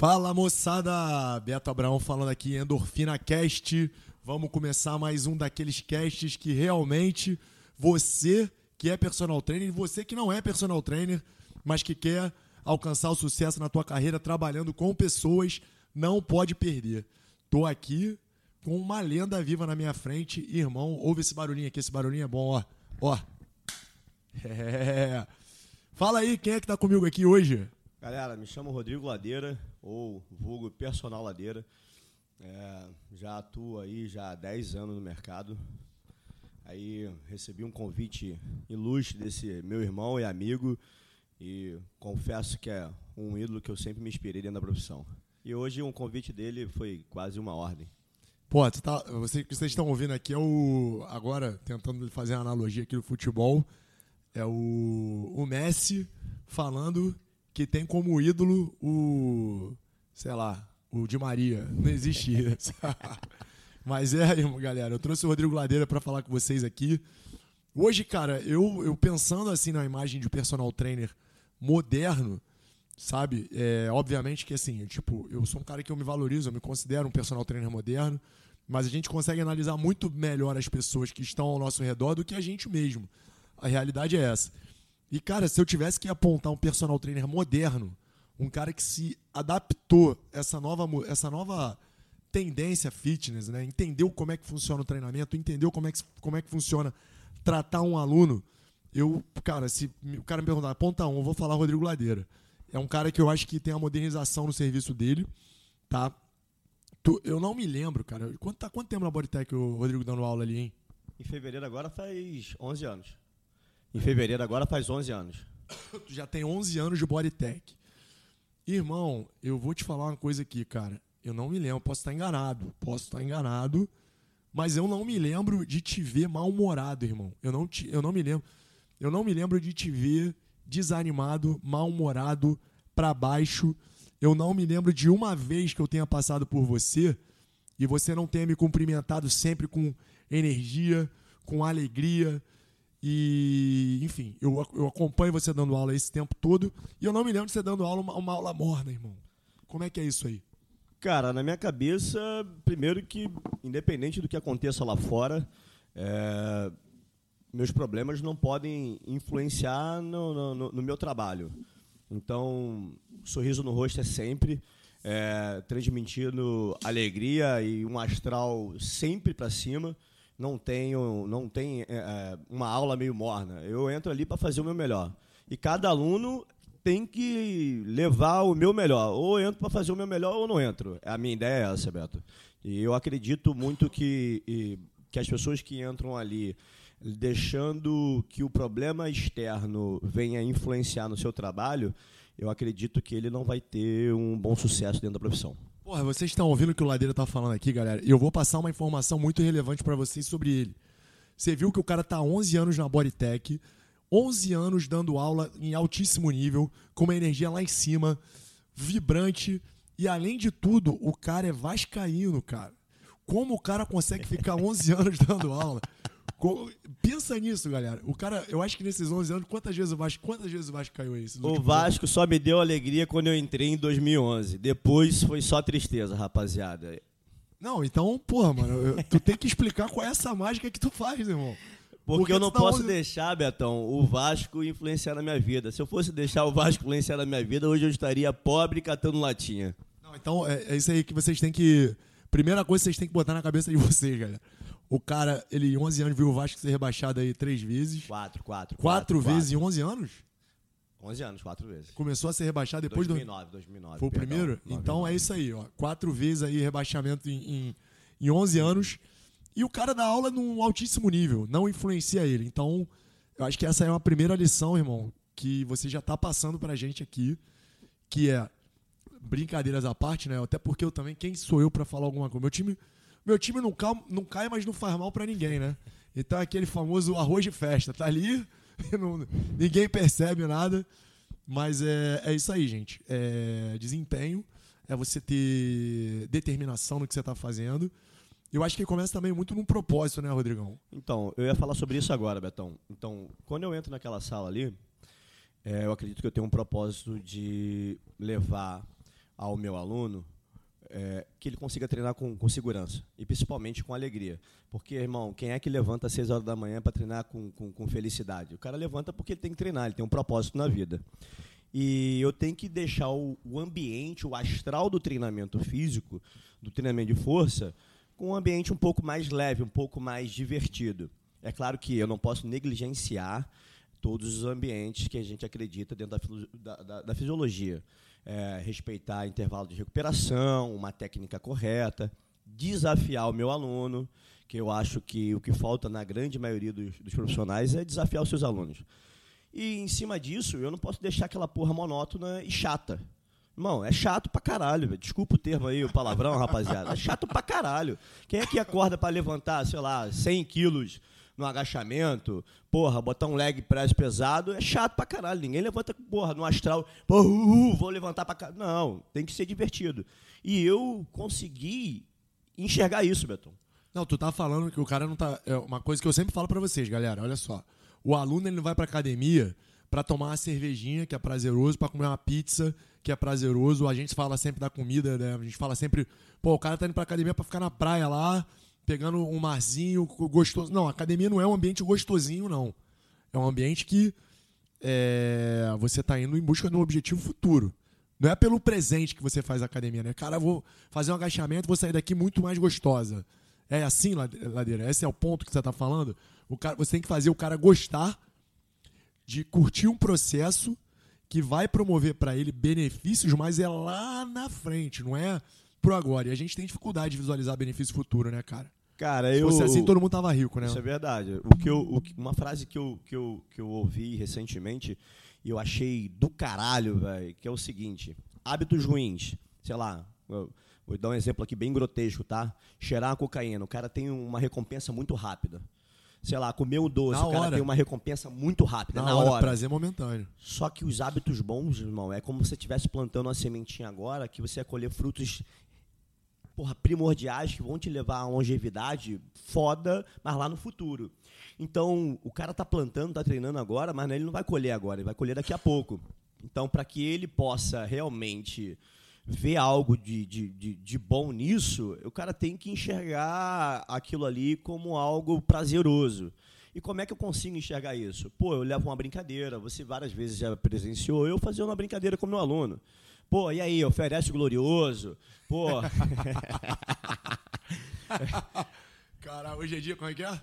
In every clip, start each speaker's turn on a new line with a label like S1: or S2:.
S1: Fala moçada, Beto Abraão falando aqui, Endorfina Cast. Vamos começar mais um daqueles casts que realmente você que é personal trainer você que não é personal trainer, mas que quer alcançar o sucesso na tua carreira trabalhando com pessoas, não pode perder. Tô aqui com uma lenda viva na minha frente, irmão. Ouve esse barulhinho aqui, esse barulhinho é bom, ó. Ó. É. Fala aí, quem é que tá comigo aqui hoje?
S2: Galera, me chamo Rodrigo Ladeira, ou vulgo personal Ladeira. É, já atuo aí já há 10 anos no mercado. Aí recebi um convite ilustre desse meu irmão e amigo e confesso que é um ídolo que eu sempre me inspirei dentro da profissão. E hoje um convite dele foi quase uma ordem.
S1: Pô, tu tá, você, que vocês estão ouvindo aqui é o. Agora, tentando fazer uma analogia aqui do futebol, é o, o Messi falando que tem como ídolo o. sei lá, o Di Maria. Não existe isso. Mas é, galera, eu trouxe o Rodrigo Ladeira para falar com vocês aqui. Hoje, cara, eu, eu pensando assim na imagem de personal trainer moderno, sabe? É, obviamente que assim, tipo, eu sou um cara que eu me valorizo, eu me considero um personal trainer moderno, mas a gente consegue analisar muito melhor as pessoas que estão ao nosso redor do que a gente mesmo. A realidade é essa. E, cara, se eu tivesse que apontar um personal trainer moderno, um cara que se adaptou a essa nova, essa nova tendência fitness, né? Entendeu como é que funciona o treinamento, entendeu como é que, como é que funciona tratar um aluno. Eu, cara, se o cara me perguntar, ponta um, eu vou falar Rodrigo Ladeira. É um cara que eu acho que tem a modernização no serviço dele, tá? Eu não me lembro, cara. Quanto, tá, quanto tempo na Bodytech o Rodrigo dando aula ali, hein?
S2: Em fevereiro agora faz 11 anos. Em fevereiro agora faz 11 anos.
S1: tu já tem 11 anos de Bodytech. Irmão, eu vou te falar uma coisa aqui, cara. Eu não me lembro, posso estar enganado, posso estar enganado, mas eu não me lembro de te ver mal-humorado, irmão. Eu não, te, eu não me lembro. Eu não me lembro de te ver desanimado, mal-humorado, para baixo. Eu não me lembro de uma vez que eu tenha passado por você e você não tenha me cumprimentado sempre com energia, com alegria. E, enfim, eu, eu acompanho você dando aula esse tempo todo e eu não me lembro de você dando aula uma, uma aula morna, irmão. Como é que é isso aí?
S2: Cara, na minha cabeça, primeiro que, independente do que aconteça lá fora, é, meus problemas não podem influenciar no, no, no, meu trabalho. Então, sorriso no rosto é sempre, é, transmitindo alegria e um astral sempre para cima. Não tenho, não tem é, é, uma aula meio morna. Eu entro ali para fazer o meu melhor. E cada aluno tem que levar o meu melhor. Ou entro para fazer o meu melhor ou não entro. A minha ideia é essa, Beto. E eu acredito muito que, e, que as pessoas que entram ali deixando que o problema externo venha influenciar no seu trabalho, eu acredito que ele não vai ter um bom sucesso dentro da profissão.
S1: Porra, vocês estão ouvindo o que o Ladeira está falando aqui, galera? Eu vou passar uma informação muito relevante para vocês sobre ele. Você viu que o cara está 11 anos na Bodytech, 11 anos dando aula em altíssimo nível, com uma energia lá em cima, vibrante. E além de tudo, o cara é vascaíno, cara. Como o cara consegue ficar 11 anos dando aula? Pensa nisso, galera. O cara, eu acho que nesses 11 anos, quantas vezes o Vasco, quantas vezes o Vasco caiu aí?
S2: O Vasco só me deu alegria quando eu entrei em 2011. Depois foi só tristeza, rapaziada.
S1: Não, então, porra, mano, tu tem que explicar qual é essa mágica que tu faz, irmão.
S2: Porque, Porque eu não posso deixar, Betão, o Vasco influenciar na minha vida. Se eu fosse deixar o Vasco influenciar na minha vida, hoje eu estaria pobre catando latinha.
S1: Não, então é, é isso aí que vocês têm que. Primeira coisa que vocês têm que botar na cabeça de vocês, galera. O cara, ele em 11 anos viu o Vasco ser rebaixado aí três vezes.
S2: Quatro, quatro.
S1: Quatro, quatro vezes quatro. em 11 anos?
S2: 11 anos, quatro vezes.
S1: Começou a ser rebaixado depois
S2: 2009, do... 2009.
S1: Foi o perdão, primeiro? 2009. Então é isso aí, ó. Quatro vezes aí rebaixamento em, em, em 11 anos. E o cara dá aula num altíssimo nível, não influencia ele. Então, eu acho que essa é uma primeira lição, irmão, que você já está passando pra gente aqui, que é brincadeiras à parte, né? Até porque eu também, quem sou eu para falar alguma coisa? Meu time, meu time não, cai, não cai, mas não faz mal para ninguém, né? Então é aquele famoso arroz de festa, tá ali, não, ninguém percebe nada, mas é, é isso aí, gente. É desempenho, é você ter determinação no que você está fazendo eu acho que começa também muito num propósito, né, Rodrigão?
S2: Então, eu ia falar sobre isso agora, Betão. Então, quando eu entro naquela sala ali, é, eu acredito que eu tenho um propósito de levar ao meu aluno é, que ele consiga treinar com, com, segurança e principalmente com alegria. Porque, irmão, quem é que levanta às 6 horas da manhã para treinar com, com, com, felicidade? O cara levanta porque ele tem que treinar, ele tem um propósito na vida. E eu tenho que deixar o, o ambiente, o astral do treinamento físico, do treinamento de força, com um ambiente um pouco mais leve, um pouco mais divertido. É claro que eu não posso negligenciar todos os ambientes que a gente acredita dentro da, da, da fisiologia é, respeitar intervalo de recuperação, uma técnica correta, desafiar o meu aluno, que eu acho que o que falta na grande maioria dos, dos profissionais é desafiar os seus alunos. E em cima disso, eu não posso deixar aquela porra monótona e chata. Irmão, é chato pra caralho, desculpa o termo aí, o palavrão, rapaziada. É chato pra caralho. Quem é que acorda para levantar, sei lá, 100 quilos no agachamento, porra, botar um leg press pesado é chato pra caralho. Ninguém levanta, porra, no astral, porra, uh, uh, vou levantar pra caralho. Não, tem que ser divertido. E eu consegui enxergar isso, Beton.
S1: Não, tu tá falando que o cara não tá. É uma coisa que eu sempre falo para vocês, galera. Olha só. O aluno ele não vai pra academia para tomar uma cervejinha, que é prazeroso, para comer uma pizza, que é prazeroso. A gente fala sempre da comida, né? A gente fala sempre, pô, o cara tá indo pra academia para ficar na praia lá, pegando um marzinho gostoso. Não, academia não é um ambiente gostosinho, não. É um ambiente que é, você está indo em busca de um objetivo futuro. Não é pelo presente que você faz academia, né? Cara, vou fazer um agachamento, vou sair daqui muito mais gostosa. É assim, Ladeira? Esse é o ponto que você está falando? O cara, você tem que fazer o cara gostar de curtir um processo que vai promover para ele benefícios, mas é lá na frente, não é pro agora. E a gente tem dificuldade de visualizar benefício futuro, né, cara?
S2: Cara, eu. Se
S1: fosse assim, todo mundo tava rico, né?
S2: Isso é verdade. O que eu, o, uma frase que eu, que, eu, que eu ouvi recentemente e eu achei do caralho, velho, que é o seguinte: hábitos ruins. Sei lá, vou dar um exemplo aqui bem grotesco, tá? Cheirar a cocaína. O cara tem uma recompensa muito rápida. Sei lá, comer um doce, na o cara hora. tem uma recompensa muito rápida, na, na hora, hora.
S1: Prazer momentâneo.
S2: Só que os hábitos bons, irmão, é como se você estivesse plantando uma sementinha agora que você ia colher frutos porra, primordiais que vão te levar a longevidade foda, mas lá no futuro. Então, o cara tá plantando, tá treinando agora, mas ele não vai colher agora, ele vai colher daqui a pouco. Então, para que ele possa realmente ver algo de, de, de, de, bom nisso, o cara tem que enxergar aquilo ali como algo prazeroso. E como é que eu consigo enxergar isso? Pô, eu levo uma brincadeira, você várias vezes já presenciou eu fazendo uma brincadeira com meu aluno. Pô, e aí, oferece o glorioso? Pô.
S1: Cara, hoje é dia, como é que é?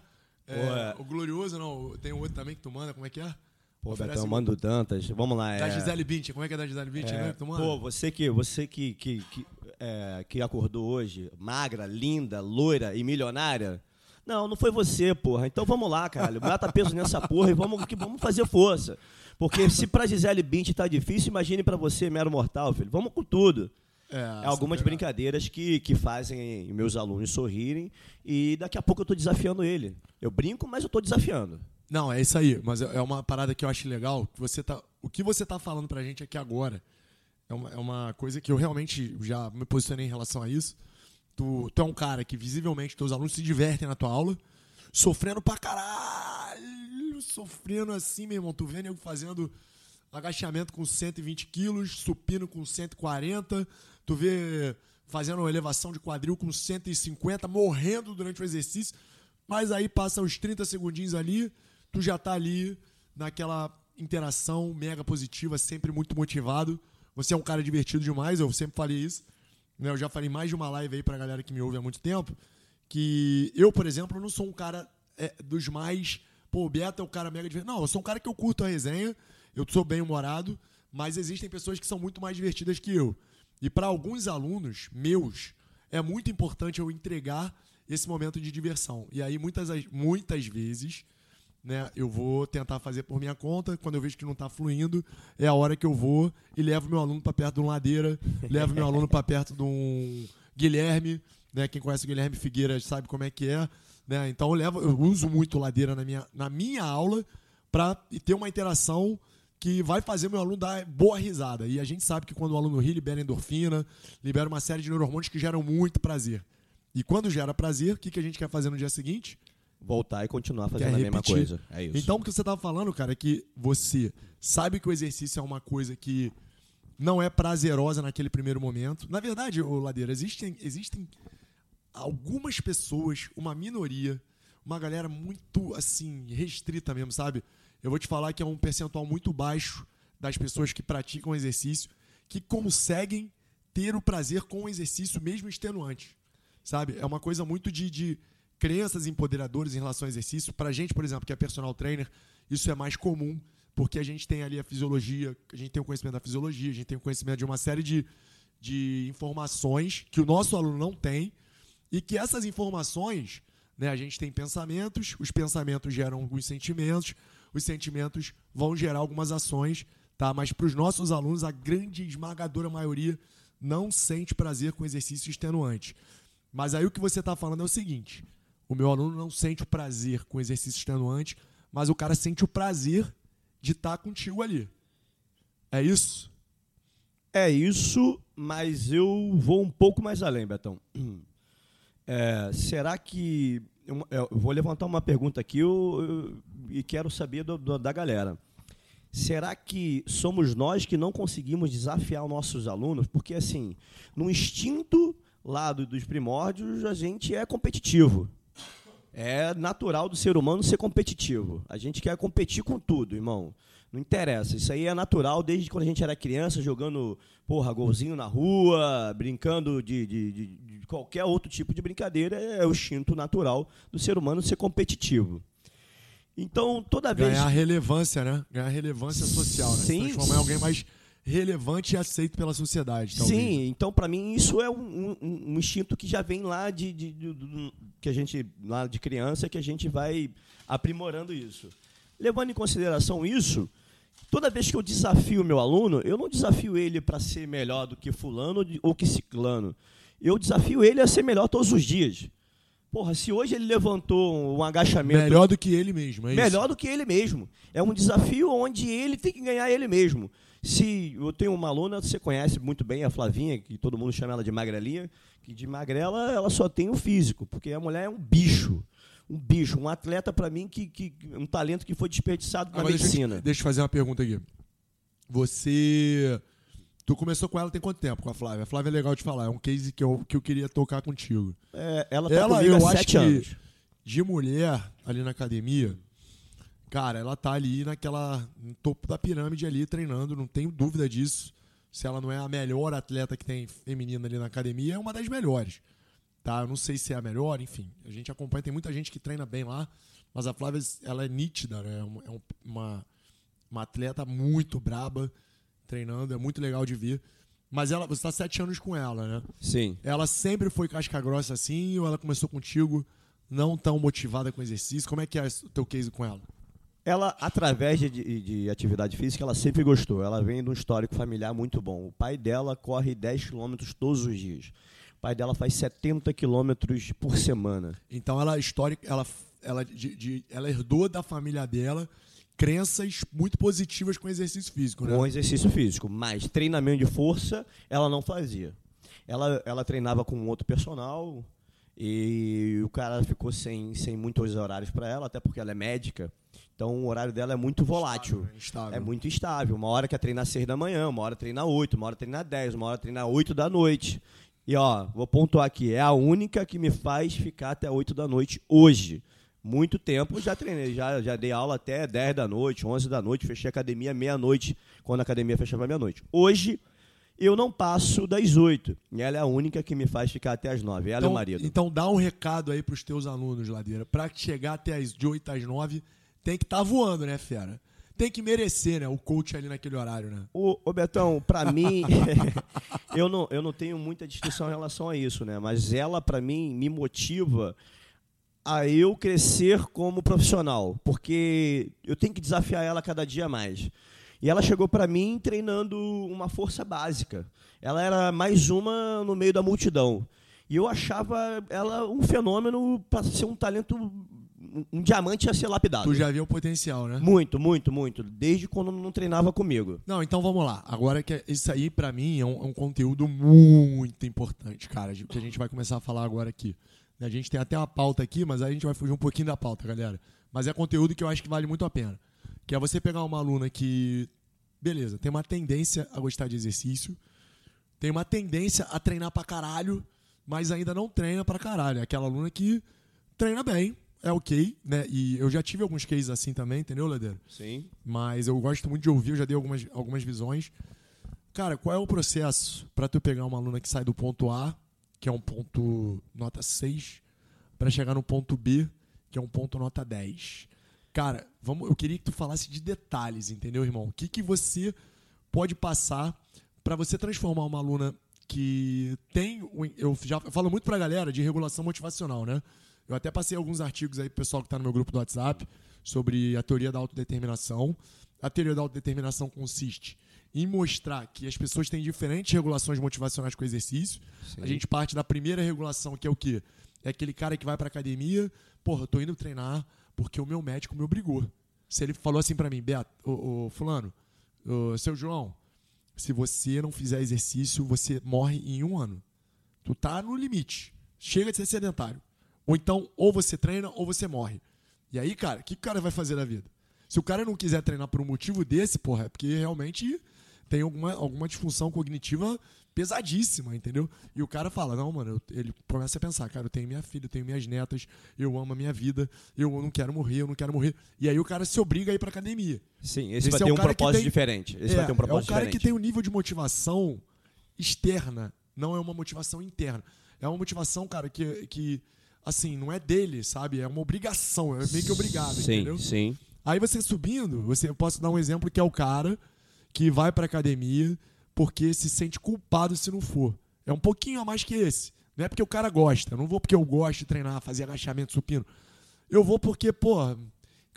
S1: é o glorioso, não, tem outro também que tu manda, como é que é?
S2: Pô, Betão, eu mando tantas. Vamos lá.
S1: Da é... Gisele Bint, como é que é da Gisele Bint? É... Né, tu manda?
S2: Pô, você que, você que, que, que, é, que acordou hoje, magra, linda, loira e milionária. Não, não foi você, porra. Então vamos lá, caralho. Mata peso nessa porra e vamos, que, vamos fazer força. Porque se para Gisele Bint tá difícil, imagine para você, mero mortal, filho. Vamos com tudo. É, é algumas brincadeiras que, que fazem meus alunos sorrirem e daqui a pouco eu estou desafiando ele. Eu brinco, mas eu estou desafiando.
S1: Não, é isso aí. Mas é, é uma parada que eu acho legal. Que você tá, o que você está falando para a gente aqui agora é uma, é uma coisa que eu realmente já me posicionei em relação a isso. Tu, tu é um cara que visivelmente teus alunos se divertem na tua aula, sofrendo pra caralho sofrendo assim, meu irmão. Tu vendo eu fazendo agachamento com 120 quilos, supino com 140. Tu vê fazendo uma elevação de quadril com 150, morrendo durante o exercício. Mas aí passa os 30 segundinhos ali, tu já tá ali naquela interação mega positiva, sempre muito motivado. Você é um cara divertido demais, eu sempre falei isso. Né? Eu já falei mais de uma live aí pra galera que me ouve há muito tempo. Que eu, por exemplo, não sou um cara é, dos mais Pô, o Beto é o cara mega divertido. Não, eu sou um cara que eu curto a resenha, eu sou bem humorado, mas existem pessoas que são muito mais divertidas que eu. E para alguns alunos meus, é muito importante eu entregar esse momento de diversão. E aí, muitas, muitas vezes, né, eu vou tentar fazer por minha conta. Quando eu vejo que não está fluindo, é a hora que eu vou e levo meu aluno para perto de um ladeira, levo meu aluno para perto de um Guilherme. Né, quem conhece o Guilherme Figueira sabe como é que é. Né? Então eu, levo, eu uso muito ladeira na minha, na minha aula para ter uma interação que vai fazer meu aluno dar boa risada. E a gente sabe que quando o aluno ri, libera endorfina, libera uma série de neurohormônios que geram muito prazer. E quando gera prazer, o que, que a gente quer fazer no dia seguinte?
S2: Voltar e continuar fazendo a mesma coisa. É isso.
S1: Então, o que você estava falando, cara, é que você sabe que o exercício é uma coisa que não é prazerosa naquele primeiro momento. Na verdade, ô Ladeira, existem, existem algumas pessoas, uma minoria, uma galera muito assim, restrita mesmo, sabe? Eu vou te falar que é um percentual muito baixo das pessoas que praticam exercício que conseguem ter o prazer com o exercício mesmo extenuante. Sabe? É uma coisa muito de, de crenças empoderadoras em relação ao exercício. Pra gente, por exemplo, que é personal trainer, isso é mais comum, porque a gente tem ali a fisiologia, a gente tem o conhecimento da fisiologia, a gente tem o conhecimento de uma série de, de informações que o nosso aluno não tem, e que essas informações, né, a gente tem pensamentos, os pensamentos geram alguns sentimentos, os sentimentos vão gerar algumas ações, tá? Mas para os nossos alunos, a grande esmagadora maioria não sente prazer com exercício extenuante. Mas aí o que você está falando é o seguinte: o meu aluno não sente o prazer com exercício extenuante, mas o cara sente o prazer de estar tá contigo ali. É isso?
S2: É isso, mas eu vou um pouco mais além, Betão. É, será que. Eu, eu, vou levantar uma pergunta aqui eu, e quero saber do, do, da galera. Será que somos nós que não conseguimos desafiar os nossos alunos? Porque, assim, no instinto lá dos primórdios, a gente é competitivo. É natural do ser humano ser competitivo. A gente quer competir com tudo, irmão. Não interessa. Isso aí é natural desde quando a gente era criança, jogando, porra, golzinho na rua, brincando de, de, de, de qualquer outro tipo de brincadeira. É o instinto natural do ser humano ser competitivo. Então, toda vez.
S1: Ganhar relevância, né? Ganhar relevância social, né?
S2: Sim.
S1: Se transformar em alguém mais relevante e aceito pela sociedade.
S2: Talvez. Sim, então para mim isso é um, um, um, instinto que já vem lá de, de, de, de, que a gente lá de criança que a gente vai aprimorando isso. Levando em consideração isso, toda vez que eu desafio o meu aluno, eu não desafio ele para ser melhor do que fulano ou que ciclano. Eu desafio ele a ser melhor todos os dias. Porra, se hoje ele levantou um agachamento.
S1: Melhor do que ele mesmo, é
S2: Melhor
S1: isso?
S2: do que ele mesmo. É um desafio onde ele tem que ganhar ele mesmo. Se eu tenho uma aluna, você conhece muito bem a Flavinha, que todo mundo chama ela de magrelinha, que de magrela ela só tem o físico, porque a mulher é um bicho. Um bicho, um atleta para mim que, que um talento que foi desperdiçado na Agora, medicina.
S1: Deixa, deixa eu fazer uma pergunta aqui. Você Tu começou com ela tem quanto tempo com a Flávia? A Flávia é legal de falar, é um case que eu, que eu queria tocar contigo.
S2: É, ela tá ela, eu há sete anos.
S1: de mulher ali na academia, cara, ela tá ali naquela no topo da pirâmide ali treinando, não tenho dúvida disso. Se ela não é a melhor atleta que tem feminina ali na academia, é uma das melhores. Tá? Eu não sei se é a melhor, enfim. A gente acompanha, tem muita gente que treina bem lá, mas a Flávia ela é nítida, né? É, é uma, uma atleta muito braba treinando, é muito legal de ver. Mas ela, você está sete anos com ela, né?
S2: Sim.
S1: Ela sempre foi casca grossa assim, ou ela começou contigo não tão motivada com exercício? Como é que é o teu case com ela?
S2: Ela, através de, de, atividade física, ela sempre gostou. Ela vem de um histórico familiar muito bom. O pai dela corre 10 quilômetros todos os dias. O pai dela faz 70 quilômetros por semana.
S1: Então ela histórica, ela, ela, de, de, ela herdou da família dela crenças muito positivas com exercício físico, né?
S2: Com exercício físico, mas treinamento de força ela não fazia. Ela, ela treinava com outro personal e o cara ficou sem, sem muitos horários para ela, até porque ela é médica. Então o horário dela é muito volátil. Instável, instável. É muito instável. Uma hora quer treinar às 6 da manhã, uma hora treina às 8, uma hora treina às 10, uma hora treina às 8 da noite. E ó, vou pontuar aqui, é a única que me faz ficar até 8 da noite hoje muito tempo já treinei, já, já dei aula até 10 da noite, 11 da noite, fechei a academia meia-noite, quando a academia fechava meia-noite. Hoje, eu não passo das 8. E ela é a única que me faz ficar até as 9. Ela
S1: então,
S2: é o marido.
S1: Então dá um recado aí para os teus alunos, Ladeira. Para chegar até as de 8 às 9, tem que estar tá voando, né, fera? Tem que merecer, né? O coach ali naquele horário, né?
S2: Ô, ô Betão, para mim, eu, não, eu não tenho muita discussão em relação a isso, né? Mas ela, para mim, me motiva a eu crescer como profissional, porque eu tenho que desafiar ela cada dia mais. E ela chegou para mim treinando uma força básica. Ela era mais uma no meio da multidão. E eu achava ela um fenômeno para ser um talento, um diamante a ser lapidado.
S1: Tu já viu o potencial, né?
S2: Muito, muito, muito. Desde quando não treinava comigo.
S1: Não, então vamos lá. Agora que isso aí para mim é um, é um conteúdo muito importante, cara, que a gente vai começar a falar agora aqui. A gente tem até uma pauta aqui, mas aí a gente vai fugir um pouquinho da pauta, galera. Mas é conteúdo que eu acho que vale muito a pena. Que é você pegar uma aluna que beleza, tem uma tendência a gostar de exercício, tem uma tendência a treinar pra caralho, mas ainda não treina pra caralho. É aquela aluna que treina bem, é ok, né? E eu já tive alguns cases assim também, entendeu, Leder?
S2: Sim.
S1: Mas eu gosto muito de ouvir, eu já dei algumas, algumas visões. Cara, qual é o processo para tu pegar uma aluna que sai do ponto A, que é um ponto nota 6, para chegar no ponto B, que é um ponto nota 10? Cara, vamos, eu queria que tu falasse de detalhes, entendeu, irmão? O que, que você pode passar para você transformar uma aluna que tem. Eu já falo muito pra galera de regulação motivacional, né? Eu até passei alguns artigos aí pro pessoal que está no meu grupo do WhatsApp sobre a teoria da autodeterminação. A teoria da autodeterminação consiste em mostrar que as pessoas têm diferentes regulações motivacionais com o exercício. Sim. A gente parte da primeira regulação, que é o quê? É aquele cara que vai pra academia, porra, eu tô indo treinar porque o meu médico me obrigou. Se ele falou assim para mim, Beto, ô, ô, fulano, ô, seu João, se você não fizer exercício, você morre em um ano. Tu tá no limite. Chega de ser sedentário. Ou então, ou você treina ou você morre. E aí, cara, o que o cara vai fazer da vida? Se o cara não quiser treinar por um motivo desse, porra, é porque realmente tem alguma, alguma disfunção cognitiva pesadíssima, entendeu? E o cara fala, não, mano, eu, ele começa a pensar, cara, eu tenho minha filha, eu tenho minhas netas, eu amo a minha vida, eu não quero morrer, eu não quero morrer. E aí o cara se obriga a ir pra academia.
S2: Sim, esse, esse vai é ter um propósito tem,
S1: diferente.
S2: Esse
S1: é,
S2: vai ter um propósito
S1: diferente. É o cara
S2: diferente.
S1: que tem um nível de motivação externa, não é uma motivação interna. É uma motivação, cara, que, que assim, não é dele, sabe? É uma obrigação, é meio que obrigado,
S2: sim,
S1: entendeu?
S2: Sim,
S1: Aí você subindo, você, eu posso dar um exemplo que é o cara que vai pra academia porque se sente culpado se não for. É um pouquinho a mais que esse. Não é porque o cara gosta. Eu não vou porque eu gosto de treinar, fazer agachamento supino. Eu vou porque, pô,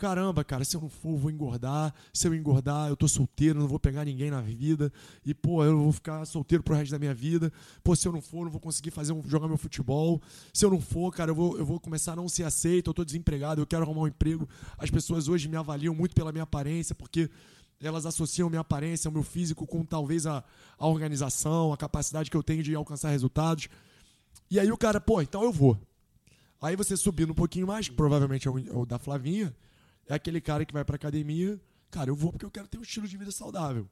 S1: caramba, cara, se eu não for, eu vou engordar. Se eu engordar, eu tô solteiro, não vou pegar ninguém na vida. E, pô, eu vou ficar solteiro pro resto da minha vida. Pô, se eu não for, eu não vou conseguir fazer um, jogar meu futebol. Se eu não for, cara, eu vou, eu vou começar a não ser aceito. Eu tô desempregado, eu quero arrumar um emprego. As pessoas hoje me avaliam muito pela minha aparência, porque elas associam minha aparência, o meu físico com talvez a, a organização, a capacidade que eu tenho de alcançar resultados. E aí o cara, pô, então eu vou. Aí você subindo um pouquinho mais, provavelmente é é o da Flavinha, é aquele cara que vai pra academia, cara, eu vou porque eu quero ter um estilo de vida saudável.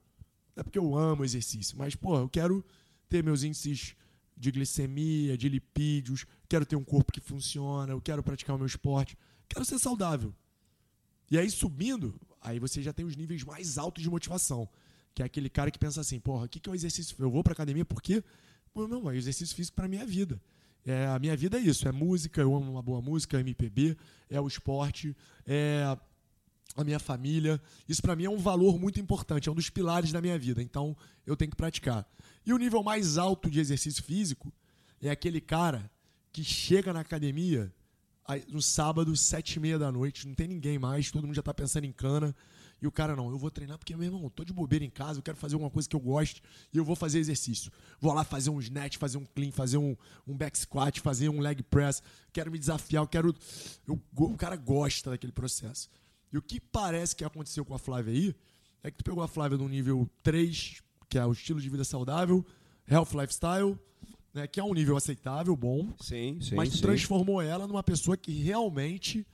S1: Não é porque eu amo exercício, mas, pô, eu quero ter meus índices de glicemia, de lipídios, quero ter um corpo que funciona, eu quero praticar o meu esporte, quero ser saudável. E aí subindo, aí você já tem os níveis mais altos de motivação. Que é aquele cara que pensa assim, porra, o que, que é o exercício? Eu vou pra academia porque, pô, não, o exercício físico para minha vida. É, a minha vida é isso, é música, eu amo uma boa música, MPB, é o esporte, é a minha família. Isso para mim é um valor muito importante, é um dos pilares da minha vida. Então eu tenho que praticar. E o nível mais alto de exercício físico é aquele cara que chega na academia no sábado, sete e meia da noite, não tem ninguém mais, todo mundo já tá pensando em cana. E o cara, não, eu vou treinar porque, meu irmão, tô de bobeira em casa, eu quero fazer alguma coisa que eu goste e eu vou fazer exercício. Vou lá fazer um snatch, fazer um clean, fazer um, um back squat, fazer um leg press. Quero me desafiar, eu quero. Eu, o cara gosta daquele processo. E o que parece que aconteceu com a Flávia aí é que tu pegou a Flávia no nível 3, que é o estilo de vida saudável, health lifestyle, né, que é um nível aceitável, bom.
S2: Sim, sim.
S1: Mas
S2: sim.
S1: transformou ela numa pessoa que realmente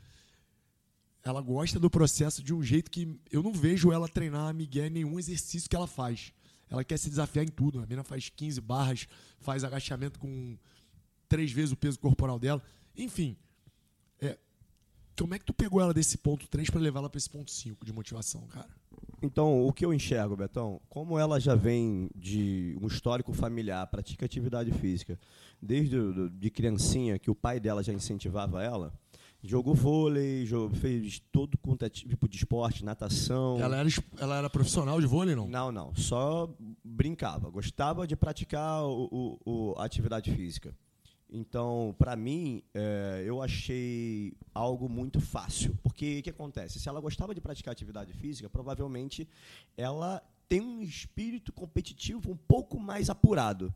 S1: ela gosta do processo de um jeito que eu não vejo ela treinar a Miguel em nenhum exercício que ela faz. Ela quer se desafiar em tudo. A menina faz 15 barras, faz agachamento com três vezes o peso corporal dela. Enfim, é, como é que tu pegou ela desse ponto 3 para levar ela para esse ponto 5 de motivação, cara?
S2: Então, o que eu enxergo, Betão, como ela já vem de um histórico familiar, pratica atividade física, desde de criancinha, que o pai dela já incentivava ela, jogou vôlei, fez todo quanto é tipo de esporte, natação.
S1: Ela era, ela era profissional de vôlei, não?
S2: Não, não. Só brincava. Gostava de praticar o, o, o a atividade física. Então, para mim, é, eu achei algo muito fácil. Porque o que acontece? Se ela gostava de praticar atividade física, provavelmente ela tem um espírito competitivo um pouco mais apurado.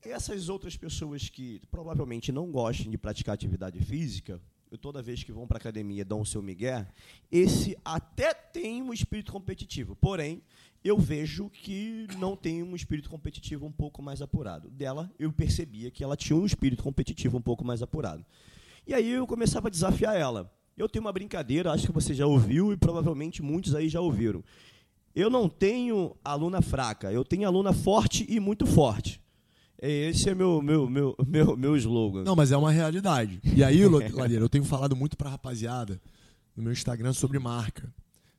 S2: Essas outras pessoas que provavelmente não gostem de praticar atividade física, toda vez que vão para a academia dão o seu migué, esse até tem um espírito competitivo. Porém, eu vejo que não tem um espírito competitivo um pouco mais apurado. Dela, eu percebia que ela tinha um espírito competitivo um pouco mais apurado. E aí eu começava a desafiar ela. Eu tenho uma brincadeira, acho que você já ouviu e provavelmente muitos aí já ouviram. eu não tenho aluna fraca, eu tenho aluna forte e muito forte. Esse é meu meu meu meu, meu slogan.
S1: Não, mas é uma realidade. E aí, Ladeira, eu tenho falado muito pra rapaziada no meu Instagram sobre marca.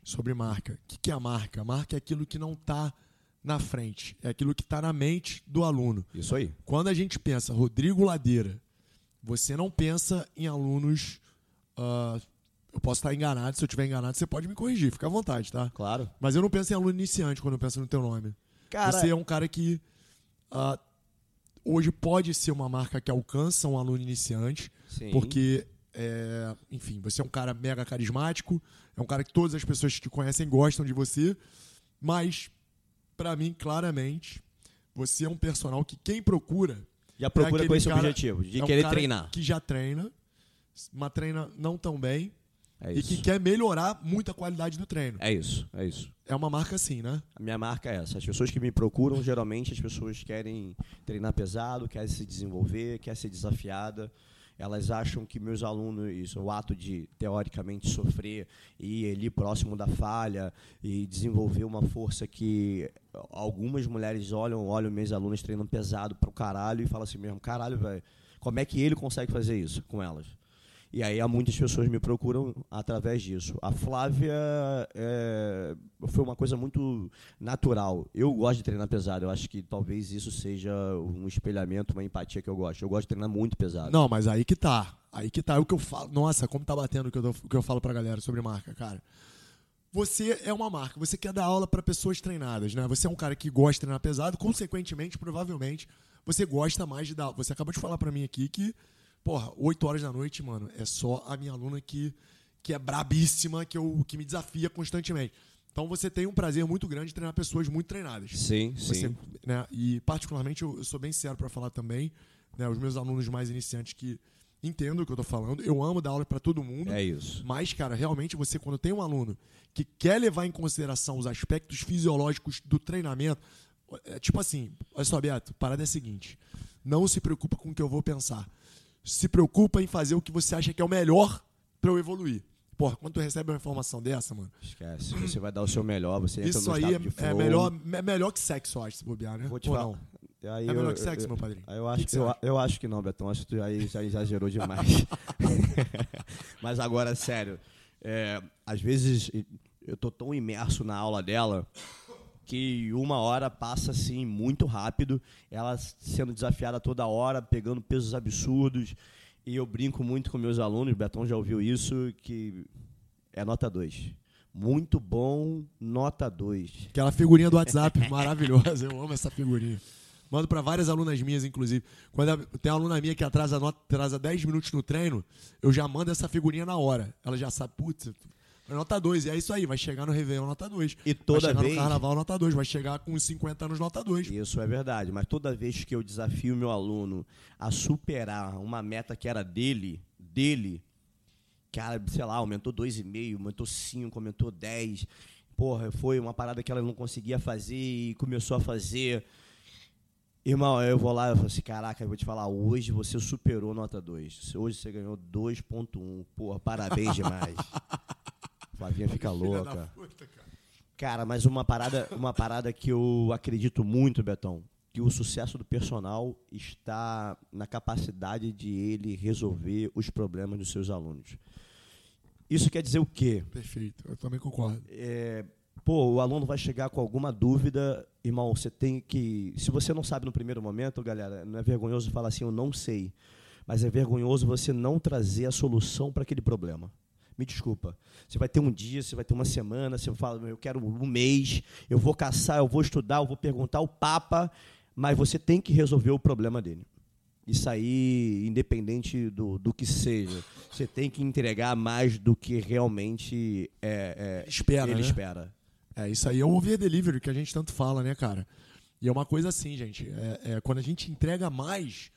S1: Sobre marca. O que, que é a marca? A marca é aquilo que não está na frente, é aquilo que está na mente do aluno.
S2: Isso aí.
S1: Quando a gente pensa Rodrigo Ladeira, você não pensa em alunos. Uh, eu posso estar enganado, se eu estiver enganado, você pode me corrigir, fica à vontade, tá?
S2: Claro.
S1: Mas eu não penso em aluno iniciante quando eu penso no teu nome. Cara... Você é um cara que uh, hoje pode ser uma marca que alcança um aluno iniciante, Sim. porque, é, enfim, você é um cara mega carismático, é um cara que todas as pessoas que te conhecem gostam de você, mas, para mim, claramente, você é um personal que quem procura.
S2: Já procura é com esse objetivo, de é querer um treinar.
S1: Que já treina, mas treina não tão bem é e que quer melhorar muito a qualidade do treino.
S2: É isso, é isso.
S1: É uma marca assim, né?
S2: A minha marca é essa. As pessoas que me procuram, geralmente as pessoas querem treinar pesado, querem se desenvolver, querem ser desafiada. Elas acham que meus alunos, o ato de teoricamente sofrer e ir ali próximo da falha e desenvolver uma força que algumas mulheres olham, olham meus alunos treinando pesado para o caralho e falam assim mesmo, caralho, velho, como é que ele consegue fazer isso com elas? E aí há muitas pessoas me procuram através disso. A Flávia é, foi uma coisa muito natural. Eu gosto de treinar pesado. Eu acho que talvez isso seja um espelhamento, uma empatia que eu gosto. Eu gosto de treinar muito pesado.
S1: Não, mas aí que tá. Aí que tá. É o que eu falo. Nossa, como tá batendo o que eu, o que eu falo pra galera sobre marca, cara. Você é uma marca, você quer dar aula para pessoas treinadas, né? Você é um cara que gosta de treinar pesado, consequentemente, provavelmente, você gosta mais de dar. Você acabou de falar para mim aqui que porra, 8 horas da noite, mano, é só a minha aluna que, que é brabíssima, que, eu, que me desafia constantemente. Então você tem um prazer muito grande de treinar pessoas muito treinadas.
S2: Sim,
S1: você,
S2: sim.
S1: Né, e particularmente eu, eu, sou bem sincero para falar também, né, os meus alunos mais iniciantes que entendem o que eu tô falando, eu amo dar aula para todo mundo.
S2: É isso.
S1: Mas, cara, realmente você quando tem um aluno que quer levar em consideração os aspectos fisiológicos do treinamento, é tipo assim, olha só, Beto, a parada é a seguinte, não se preocupa com o que eu vou pensar se preocupa em fazer o que você acha que é o melhor para eu evoluir. Porra, quando tu recebe uma informação dessa, mano.
S2: Esquece. Você vai dar o seu melhor, você entra
S1: Isso aí é, é, melhor, é melhor que sexo, eu acho, se bobear, né?
S2: Vou te falar.
S1: Aí é melhor que sexo, eu, meu padrinho?
S2: Eu acho, que que eu, eu, acho que não, Betão. Acho que tu aí já exagerou demais. Mas agora, sério. É, às vezes eu tô tão imerso na aula dela que uma hora passa assim muito rápido, ela sendo desafiada toda hora, pegando pesos absurdos. E eu brinco muito com meus alunos, o Betão já ouviu isso, que é nota 2. Muito bom, nota 2.
S1: Aquela figurinha do WhatsApp maravilhosa, eu amo essa figurinha. Mando para várias alunas minhas, inclusive. Quando tem uma aluna minha que atrasa, atrasa 10 minutos no treino, eu já mando essa figurinha na hora. Ela já sabe, putz, Nota 2. E é isso aí, vai chegar no Réveillon nota 2.
S2: E toda
S1: vai chegar
S2: vez...
S1: no Carnaval nota 2. Vai chegar com 50 anos nota 2.
S2: Isso é verdade. Mas toda vez que eu desafio meu aluno a superar uma meta que era dele, dele, cara, sei lá, aumentou 2,5, aumentou 5, aumentou 10. Porra, foi uma parada que ela não conseguia fazer e começou a fazer. Irmão, eu vou lá e falo assim, caraca, eu vou te falar, hoje você superou nota 2. Hoje você ganhou 2.1. Porra, parabéns demais. Flavinha fica louca. Puta, cara. cara, mas uma parada, uma parada que eu acredito muito, Betão, que o sucesso do personal está na capacidade de ele resolver os problemas dos seus alunos. Isso quer dizer o quê?
S1: Perfeito, eu também concordo.
S2: É, pô, o aluno vai chegar com alguma dúvida, irmão, você tem que. Se você não sabe no primeiro momento, galera, não é vergonhoso falar assim, eu não sei. Mas é vergonhoso você não trazer a solução para aquele problema me desculpa. Você vai ter um dia, você vai ter uma semana, você fala, eu quero um mês, eu vou caçar, eu vou estudar, eu vou perguntar ao Papa, mas você tem que resolver o problema dele. Isso aí, independente do, do que seja, você tem que entregar mais do que realmente é, é,
S1: espera,
S2: ele
S1: né?
S2: espera.
S1: É, isso aí é o over delivery que a gente tanto fala, né, cara? E é uma coisa assim, gente. É, é, quando a gente entrega mais,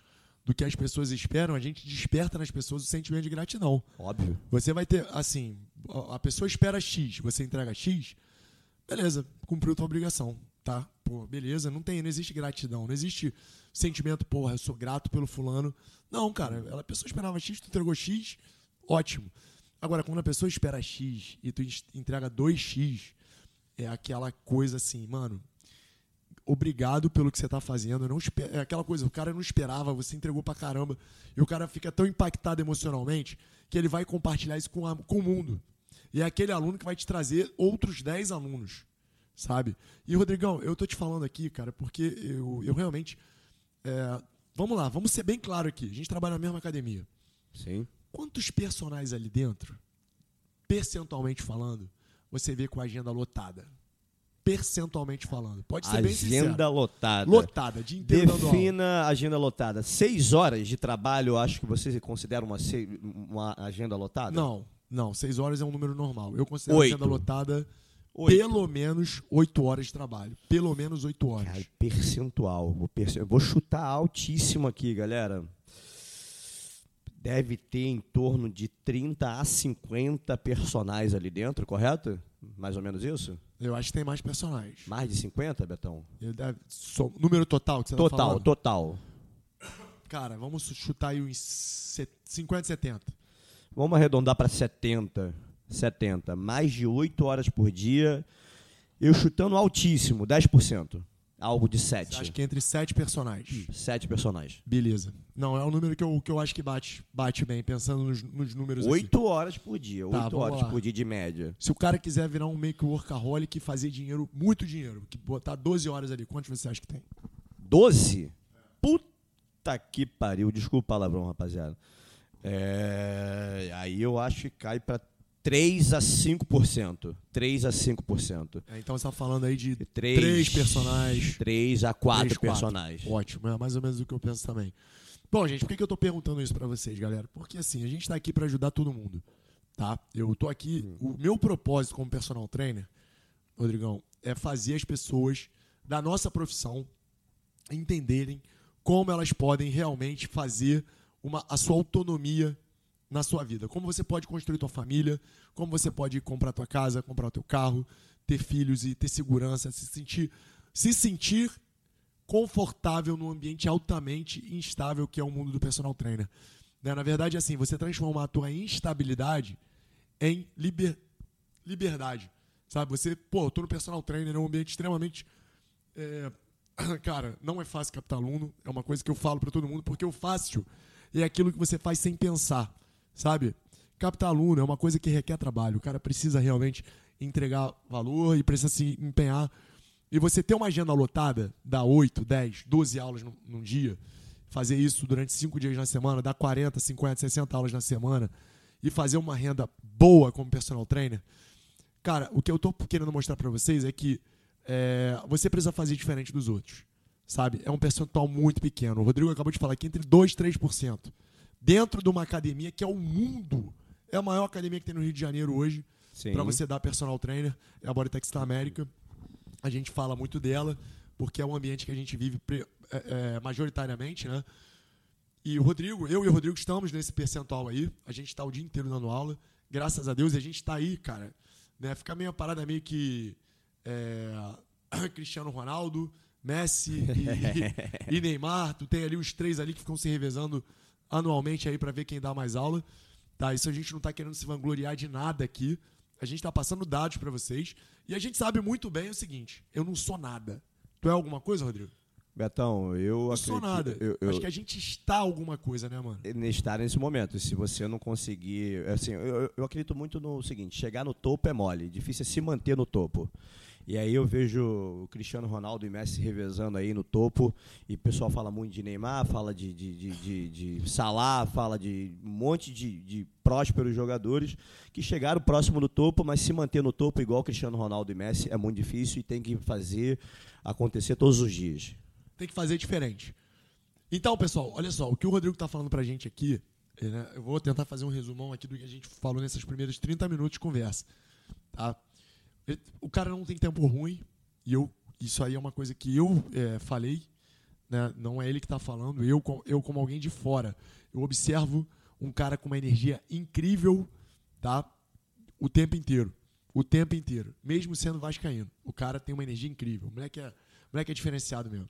S1: do que as pessoas esperam, a gente desperta nas pessoas o sentimento de gratidão.
S2: Óbvio.
S1: Você vai ter, assim, a pessoa espera X, você entrega X, beleza, cumpriu tua obrigação, tá? Pô, beleza, não tem, não existe gratidão, não existe sentimento, porra, eu sou grato pelo fulano. Não, cara, a pessoa esperava X, tu entregou X, ótimo. Agora, quando a pessoa espera X e tu entrega 2X, é aquela coisa assim, mano, obrigado pelo que você tá fazendo. Eu não esper... É aquela coisa, o cara não esperava, você entregou pra caramba. E o cara fica tão impactado emocionalmente que ele vai compartilhar isso com, a... com o mundo. E é aquele aluno que vai te trazer outros 10 alunos, sabe? E, Rodrigão, eu tô te falando aqui, cara, porque eu, eu realmente. É... Vamos lá, vamos ser bem claro aqui. A gente trabalha na mesma academia.
S2: Sim.
S1: Quantos personagens ali dentro, percentualmente falando, você vê com a agenda lotada? Percentualmente falando. Pode ser
S2: agenda
S1: bem sincero.
S2: Agenda lotada.
S1: Lotada, de inteiro
S2: Defina agenda lotada. Seis horas de trabalho, acho que você considera uma, uma agenda lotada?
S1: Não, não. Seis horas é um número normal. Eu considero oito. agenda lotada oito. pelo menos oito horas de trabalho. Pelo menos oito horas. Cara,
S2: percentual. Vou, perce... vou chutar altíssimo aqui, galera deve ter em torno de 30 a 50 personagens ali dentro, correto? Mais ou menos isso?
S1: Eu acho que tem mais personagens.
S2: Mais de 50, Betão?
S1: Ele deve, so, número total que você
S2: Total,
S1: tá falando?
S2: total.
S1: Cara, vamos chutar aí uns 50, 70.
S2: Vamos arredondar para 70. 70. Mais de 8 horas por dia. Eu chutando altíssimo, 10%. Algo de 7.
S1: Acho que entre 7 personagens.
S2: 7 personagens.
S1: Beleza. Não, é um número que eu, que eu acho que bate, bate bem, pensando nos, nos números
S2: 8 horas por dia. 8 tá, horas lá. por dia de média.
S1: Se o cara quiser virar um make workaholic e fazer dinheiro, muito dinheiro, que botar 12 horas ali, quantos você acha que tem?
S2: 12? Puta que pariu. Desculpa o palavrão, rapaziada. É... Aí eu acho que cai para 3 a 5%. 3 a 5%.
S1: É, então você está falando aí de 3, 3 personagens.
S2: 3 a 4 3, personagens.
S1: Ótimo, é mais ou menos o que eu penso também. Bom, gente, por que, que eu estou perguntando isso para vocês, galera? Porque assim, a gente está aqui para ajudar todo mundo, tá? Eu estou aqui, hum. o meu propósito como personal trainer, Rodrigão, é fazer as pessoas da nossa profissão entenderem como elas podem realmente fazer uma, a sua autonomia na sua vida. Como você pode construir tua família, como você pode comprar tua casa, comprar o teu carro, ter filhos e ter segurança, se sentir, se sentir confortável num ambiente altamente instável que é o mundo do personal trainer. Né? Na verdade, assim, você transformar a tua instabilidade em liber, liberdade. Sabe? Você, pô, eu tô no personal trainer, é um ambiente extremamente. É, cara, não é fácil captar aluno, é uma coisa que eu falo para todo mundo, porque o fácil é aquilo que você faz sem pensar sabe? Captar aluno é uma coisa que requer trabalho. O cara precisa realmente entregar valor e precisa se empenhar. E você ter uma agenda lotada, dar 8, 10, 12 aulas num, num dia, fazer isso durante 5 dias na semana, dar 40, 50, 60 aulas na semana e fazer uma renda boa como personal trainer, cara, o que eu estou querendo mostrar para vocês é que é, você precisa fazer diferente dos outros, sabe? É um percentual muito pequeno. O Rodrigo acabou de falar aqui entre 2 e 3% dentro de uma academia que é o mundo. É a maior academia que tem no Rio de Janeiro hoje para você dar personal trainer. É a Bodytex da América. A gente fala muito dela porque é um ambiente que a gente vive é, é, majoritariamente, né? E o Rodrigo, eu e o Rodrigo estamos nesse percentual aí. A gente está o dia inteiro dando aula. Graças a Deus, a gente está aí, cara. Né? Fica meio parada meio que é, Cristiano Ronaldo, Messi e, e, Neymar. Tu tem ali os três ali que ficam se revezando anualmente aí para ver quem dá mais aula. Tá? Isso a gente não está querendo se vangloriar de nada aqui. A gente está passando dados para vocês. E a gente sabe muito bem o seguinte: eu não sou nada. Tu é alguma coisa, Rodrigo?
S2: Betão, eu
S1: não sou nada. Eu, eu, Acho que a gente está alguma coisa, né, mano?
S2: Estar nesse momento. Se você não conseguir. Assim, eu, eu acredito muito no seguinte: chegar no topo é mole, difícil é se manter no topo. E aí eu vejo o Cristiano Ronaldo e Messi revezando aí no topo. E o pessoal fala muito de Neymar, fala de, de, de, de, de Salah, fala de um monte de, de prósperos jogadores que chegaram próximo do topo, mas se manter no topo igual Cristiano Ronaldo e Messi é muito difícil e tem que fazer acontecer todos os dias.
S1: Tem que fazer diferente. Então, pessoal, olha só, o que o Rodrigo está falando para a gente aqui, né, eu vou tentar fazer um resumão aqui do que a gente falou nesses primeiros 30 minutos de conversa. Tá? O cara não tem tempo ruim, e eu, isso aí é uma coisa que eu é, falei, né? não é ele que está falando, eu, eu como alguém de fora. Eu observo um cara com uma energia incrível tá? o tempo inteiro. O tempo inteiro. Mesmo sendo vascaíno. O cara tem uma energia incrível. O moleque é, o moleque é diferenciado mesmo.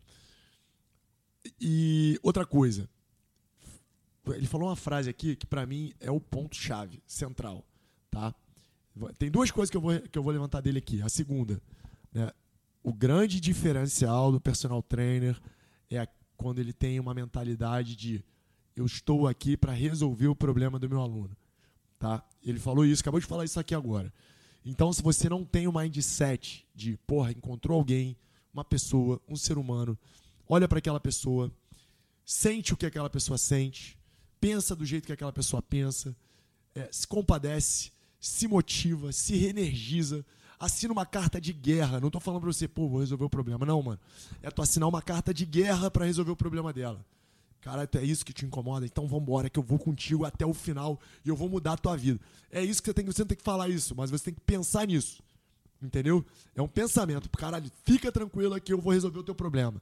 S1: E outra coisa. Ele falou uma frase aqui que para mim é o ponto chave central, tá? Tem duas coisas que eu vou, que eu vou levantar dele aqui. A segunda, né? o grande diferencial do personal trainer é a, quando ele tem uma mentalidade de eu estou aqui para resolver o problema do meu aluno. Tá? Ele falou isso, acabou de falar isso aqui agora. Então, se você não tem o mindset de, porra, encontrou alguém, uma pessoa, um ser humano, olha para aquela pessoa, sente o que aquela pessoa sente, pensa do jeito que aquela pessoa pensa, é, se compadece, se motiva, se reenergiza, assina uma carta de guerra. Não estou falando para você, pô, vou resolver o problema. Não, mano. É tu assinar uma carta de guerra para resolver o problema dela. Cara, é isso que te incomoda? Então vambora, que eu vou contigo até o final e eu vou mudar a tua vida. É isso que você tem que. Você não tem que falar isso, mas você tem que pensar nisso. Entendeu? É um pensamento. Caralho, fica tranquilo aqui, eu vou resolver o teu problema.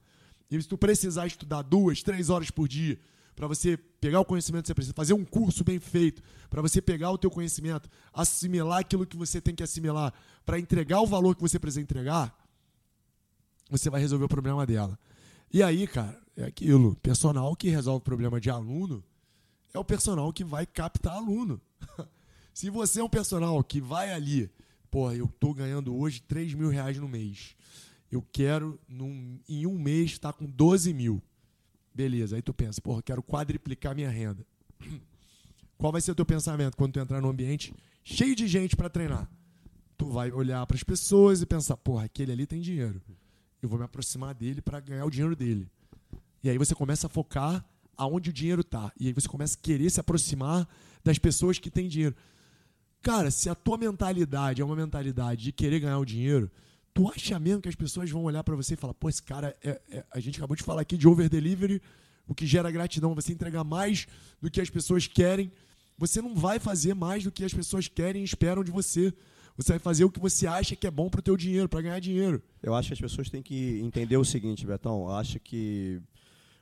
S1: E se tu precisar estudar duas, três horas por dia, para você pegar o conhecimento que você precisa, fazer um curso bem feito, para você pegar o teu conhecimento, assimilar aquilo que você tem que assimilar, para entregar o valor que você precisa entregar, você vai resolver o problema dela. E aí, cara, é aquilo, personal que resolve o problema de aluno é o personal que vai captar aluno. Se você é um personal que vai ali, porra, eu tô ganhando hoje 3 mil reais no mês. Eu quero, num, em um mês, estar tá com 12 mil. Beleza, aí tu pensa, porra, quero quadriplicar minha renda. Qual vai ser o teu pensamento quando tu entrar num ambiente cheio de gente para treinar? Tu vai olhar para as pessoas e pensar, porra, aquele ali tem dinheiro. Eu vou me aproximar dele para ganhar o dinheiro dele. E aí você começa a focar aonde o dinheiro tá. E aí você começa a querer se aproximar das pessoas que têm dinheiro. Cara, se a tua mentalidade é uma mentalidade de querer ganhar o dinheiro, Tu acha mesmo que as pessoas vão olhar para você e falar, pô, esse cara, é, é, a gente acabou de falar aqui de over delivery, o que gera gratidão, você entregar mais do que as pessoas querem. Você não vai fazer mais do que as pessoas querem e esperam de você. Você vai fazer o que você acha que é bom para o teu dinheiro, para ganhar dinheiro.
S2: Eu acho que as pessoas têm que entender o seguinte, Betão. Eu acho que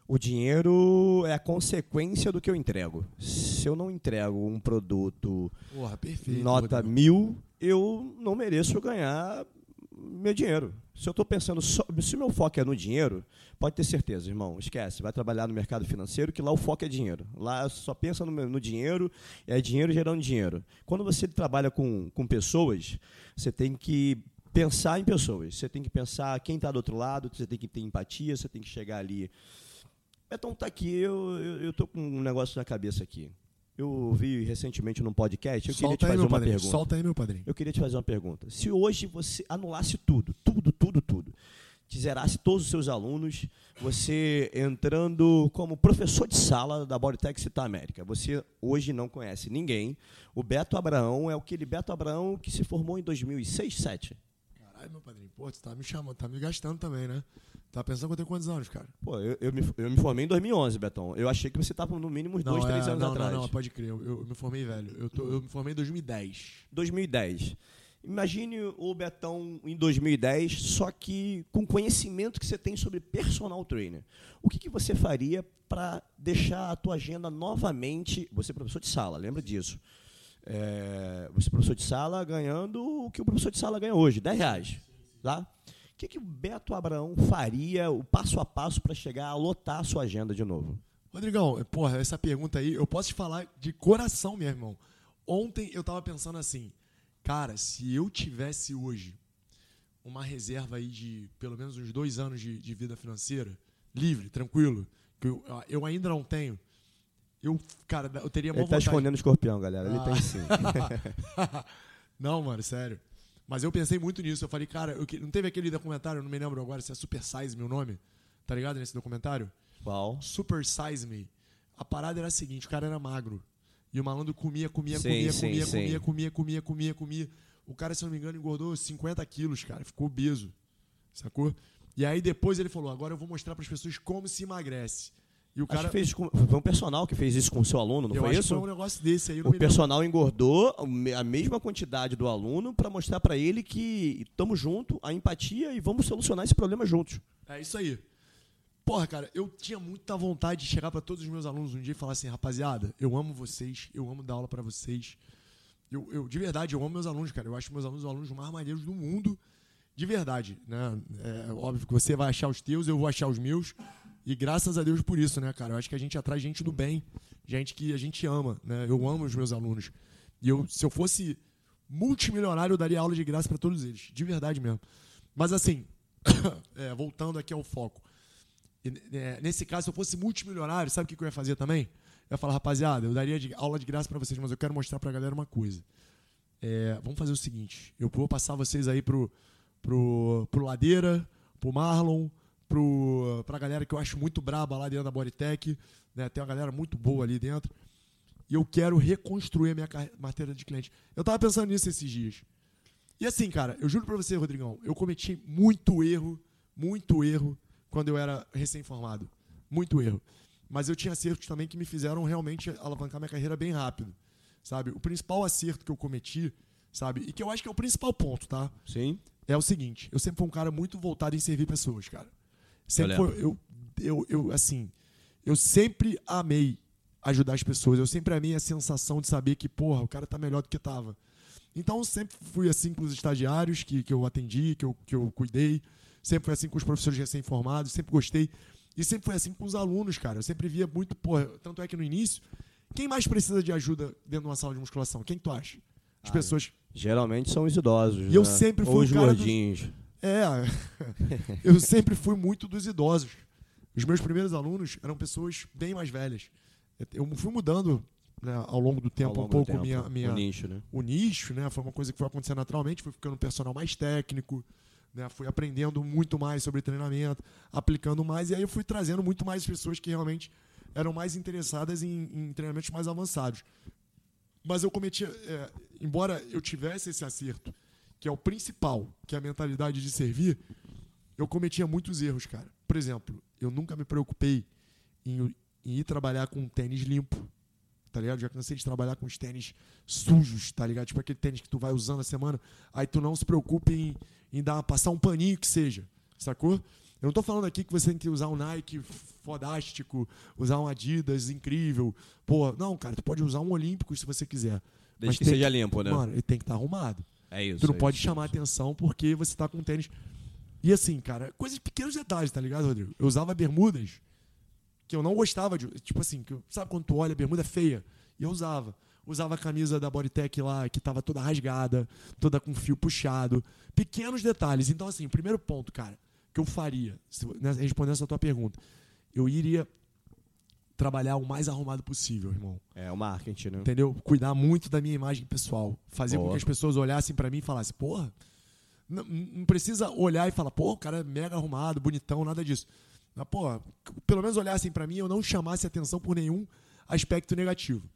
S2: o dinheiro é a consequência do que eu entrego. Se eu não entrego um produto
S1: Porra, perfeito,
S2: nota mil, eu não mereço ganhar meu dinheiro. Se eu estou pensando, só, se meu foco é no dinheiro, pode ter certeza, irmão, esquece, vai trabalhar no mercado financeiro, que lá o foco é dinheiro. Lá só pensa no, no dinheiro, é dinheiro gerando dinheiro. Quando você trabalha com, com pessoas, você tem que pensar em pessoas. Você tem que pensar quem está do outro lado, você tem que ter empatia, você tem que chegar ali. Então está aqui, eu estou com um negócio na cabeça aqui. Eu vi recentemente num podcast, eu Solta queria te fazer uma
S1: padrinho.
S2: pergunta.
S1: Solta aí, meu padrinho.
S2: Eu queria te fazer uma pergunta. Se hoje você anulasse tudo, tudo, tudo, tudo, te zerasse todos os seus alunos, você entrando como professor de sala da Bodytech Citar América, você hoje não conhece ninguém. O Beto Abraão é aquele Beto Abraão que se formou em 2006, 2007.
S1: Caralho, meu padrinho, pô, você tá me chamando, tá me gastando também, né? Tá pensando que eu tenho quantos anos, cara?
S2: Pô, eu, eu, me, eu me formei em 2011, Betão. Eu achei que você tava no mínimo uns não, dois, é, três anos
S1: não,
S2: atrás.
S1: Não, não, pode crer. Eu, eu, me formei velho. Eu, tô, eu me formei em 2010.
S2: 2010. Imagine o Betão em 2010, só que com conhecimento que você tem sobre personal trainer. O que, que você faria para deixar a tua agenda novamente... Você é professor de sala, lembra disso. É, você é professor de sala ganhando o que o professor de sala ganha hoje, 10 reais. Tá? O que, que o Beto Abraão faria, o passo a passo, para chegar a lotar a sua agenda de novo?
S1: Rodrigão, porra, essa pergunta aí, eu posso te falar de coração, meu irmão. Ontem eu estava pensando assim, cara, se eu tivesse hoje uma reserva aí de pelo menos uns dois anos de, de vida financeira, livre, tranquilo, que eu, eu, ainda não tenho, eu, cara, eu teria
S2: Ele tá escondendo o escorpião, galera. Ele ah. tem sim.
S1: não, mano, sério. Mas eu pensei muito nisso. Eu falei, cara, eu, não teve aquele documentário, não me lembro agora se é Super Size Me o nome. Tá ligado nesse documentário?
S2: Qual?
S1: Super Size Me. A parada era a seguinte: o cara era magro. E o malandro comia, comia, sim, comia, sim, comia, sim. comia, comia, comia, comia, comia. O cara, se não me engano, engordou 50 quilos, cara. Ficou obeso. Sacou? E aí depois ele falou: agora eu vou mostrar para as pessoas como se emagrece.
S2: E o cara fez com, foi um personal que fez isso com o seu aluno, não
S1: eu
S2: foi
S1: acho
S2: isso?
S1: Que foi um negócio desse aí.
S2: o personal lembro. engordou a mesma quantidade do aluno para mostrar para ele que estamos juntos, a empatia e vamos solucionar esse problema juntos.
S1: É isso aí. Porra, cara, eu tinha muita vontade de chegar para todos os meus alunos um dia e falar assim, rapaziada, eu amo vocês, eu amo dar aula para vocês. Eu, eu, de verdade, eu amo meus alunos, cara. Eu acho meus alunos os alunos mais maneiros do mundo. De verdade, né? É óbvio que você vai achar os teus, eu vou achar os meus. E graças a Deus por isso, né, cara? Eu acho que a gente atrai gente do bem, gente que a gente ama, né? Eu amo os meus alunos. E eu, se eu fosse multimilionário, eu daria aula de graça para todos eles. De verdade mesmo. Mas assim, é, voltando aqui ao foco. É, nesse caso, se eu fosse multimilionário, sabe o que eu ia fazer também? Eu ia falar, rapaziada, eu daria de, aula de graça para vocês, mas eu quero mostrar pra galera uma coisa. É, vamos fazer o seguinte: eu vou passar vocês aí pro, pro, pro Ladeira, pro Marlon, pro, pra galera que eu acho muito braba lá dentro da Bodytech. Né? Tem uma galera muito boa ali dentro. E eu quero reconstruir a minha carteira de cliente. Eu tava pensando nisso esses dias. E assim, cara, eu juro pra você, Rodrigão, eu cometi muito erro, muito erro quando eu era recém-formado. Muito erro. Mas eu tinha acertos também que me fizeram realmente alavancar minha carreira bem rápido. Sabe? O principal acerto que eu cometi, sabe? E que eu acho que é o principal ponto, tá?
S2: Sim.
S1: É o seguinte, eu sempre fui um cara muito voltado em servir pessoas, cara. Sempre eu, foi, eu, eu, eu, assim, eu sempre amei ajudar as pessoas. Eu sempre amei a sensação de saber que, porra, o cara tá melhor do que tava. Então, sempre fui assim com os estagiários que, que eu atendi, que eu, que eu cuidei. Sempre foi assim com os professores recém-formados, sempre gostei. E sempre foi assim com os alunos, cara. Eu sempre via muito, porra, tanto é que no início, quem mais precisa de ajuda dentro de uma sala de musculação? Quem tu acha? As ah, pessoas.
S2: Geralmente são os idosos.
S1: E
S2: né?
S1: eu sempre fui
S2: Ou os gordinhos. Do...
S1: É, eu sempre fui muito dos idosos. Os meus primeiros alunos eram pessoas bem mais velhas. Eu fui mudando né, ao longo do tempo longo um pouco tempo. Minha, minha,
S2: o nicho, né?
S1: O nicho, né? Foi uma coisa que foi acontecendo naturalmente, fui ficando um personal mais técnico, né? Fui aprendendo muito mais sobre treinamento, aplicando mais, e aí eu fui trazendo muito mais pessoas que realmente eram mais interessadas em, em treinamentos mais avançados. Mas eu cometia, é, embora eu tivesse esse acerto, que é o principal, que é a mentalidade de servir, eu cometia muitos erros, cara. Por exemplo, eu nunca me preocupei em, em ir trabalhar com um tênis limpo, tá ligado? Já cansei de trabalhar com os tênis sujos, tá ligado? Tipo aquele tênis que tu vai usando a semana, aí tu não se preocupe em, em dar, passar um paninho que seja, sacou? Eu não tô falando aqui que você tem que usar um Nike fodástico, usar um Adidas incrível. Pô, não, cara, tu pode usar um Olímpico se você quiser.
S2: Desde que seja limpo, né?
S1: Mano, ele tem que estar tá arrumado.
S2: É isso.
S1: Tu não
S2: é
S1: pode
S2: isso,
S1: chamar
S2: é
S1: atenção porque você tá com tênis. E assim, cara, coisas pequenos detalhes, tá ligado, Rodrigo? Eu usava bermudas que eu não gostava de. Tipo assim, que, sabe quando tu olha a bermuda feia? E eu usava. Usava a camisa da Bodytech lá, que tava toda rasgada, toda com fio puxado. Pequenos detalhes. Então, assim, primeiro ponto, cara, que eu faria, se, né, respondendo essa tua pergunta, eu iria trabalhar o mais arrumado possível, irmão.
S2: É, o marketing, né?
S1: Entendeu? Cuidar muito da minha imagem pessoal. Fazer Boa. com que as pessoas olhassem para mim e falassem, porra, não, não, precisa olhar e falar, pô, o cara é mega arrumado, bonitão, nada disso. Mas, pô, pelo menos olhassem para mim e eu não chamasse atenção por nenhum aspecto negativo.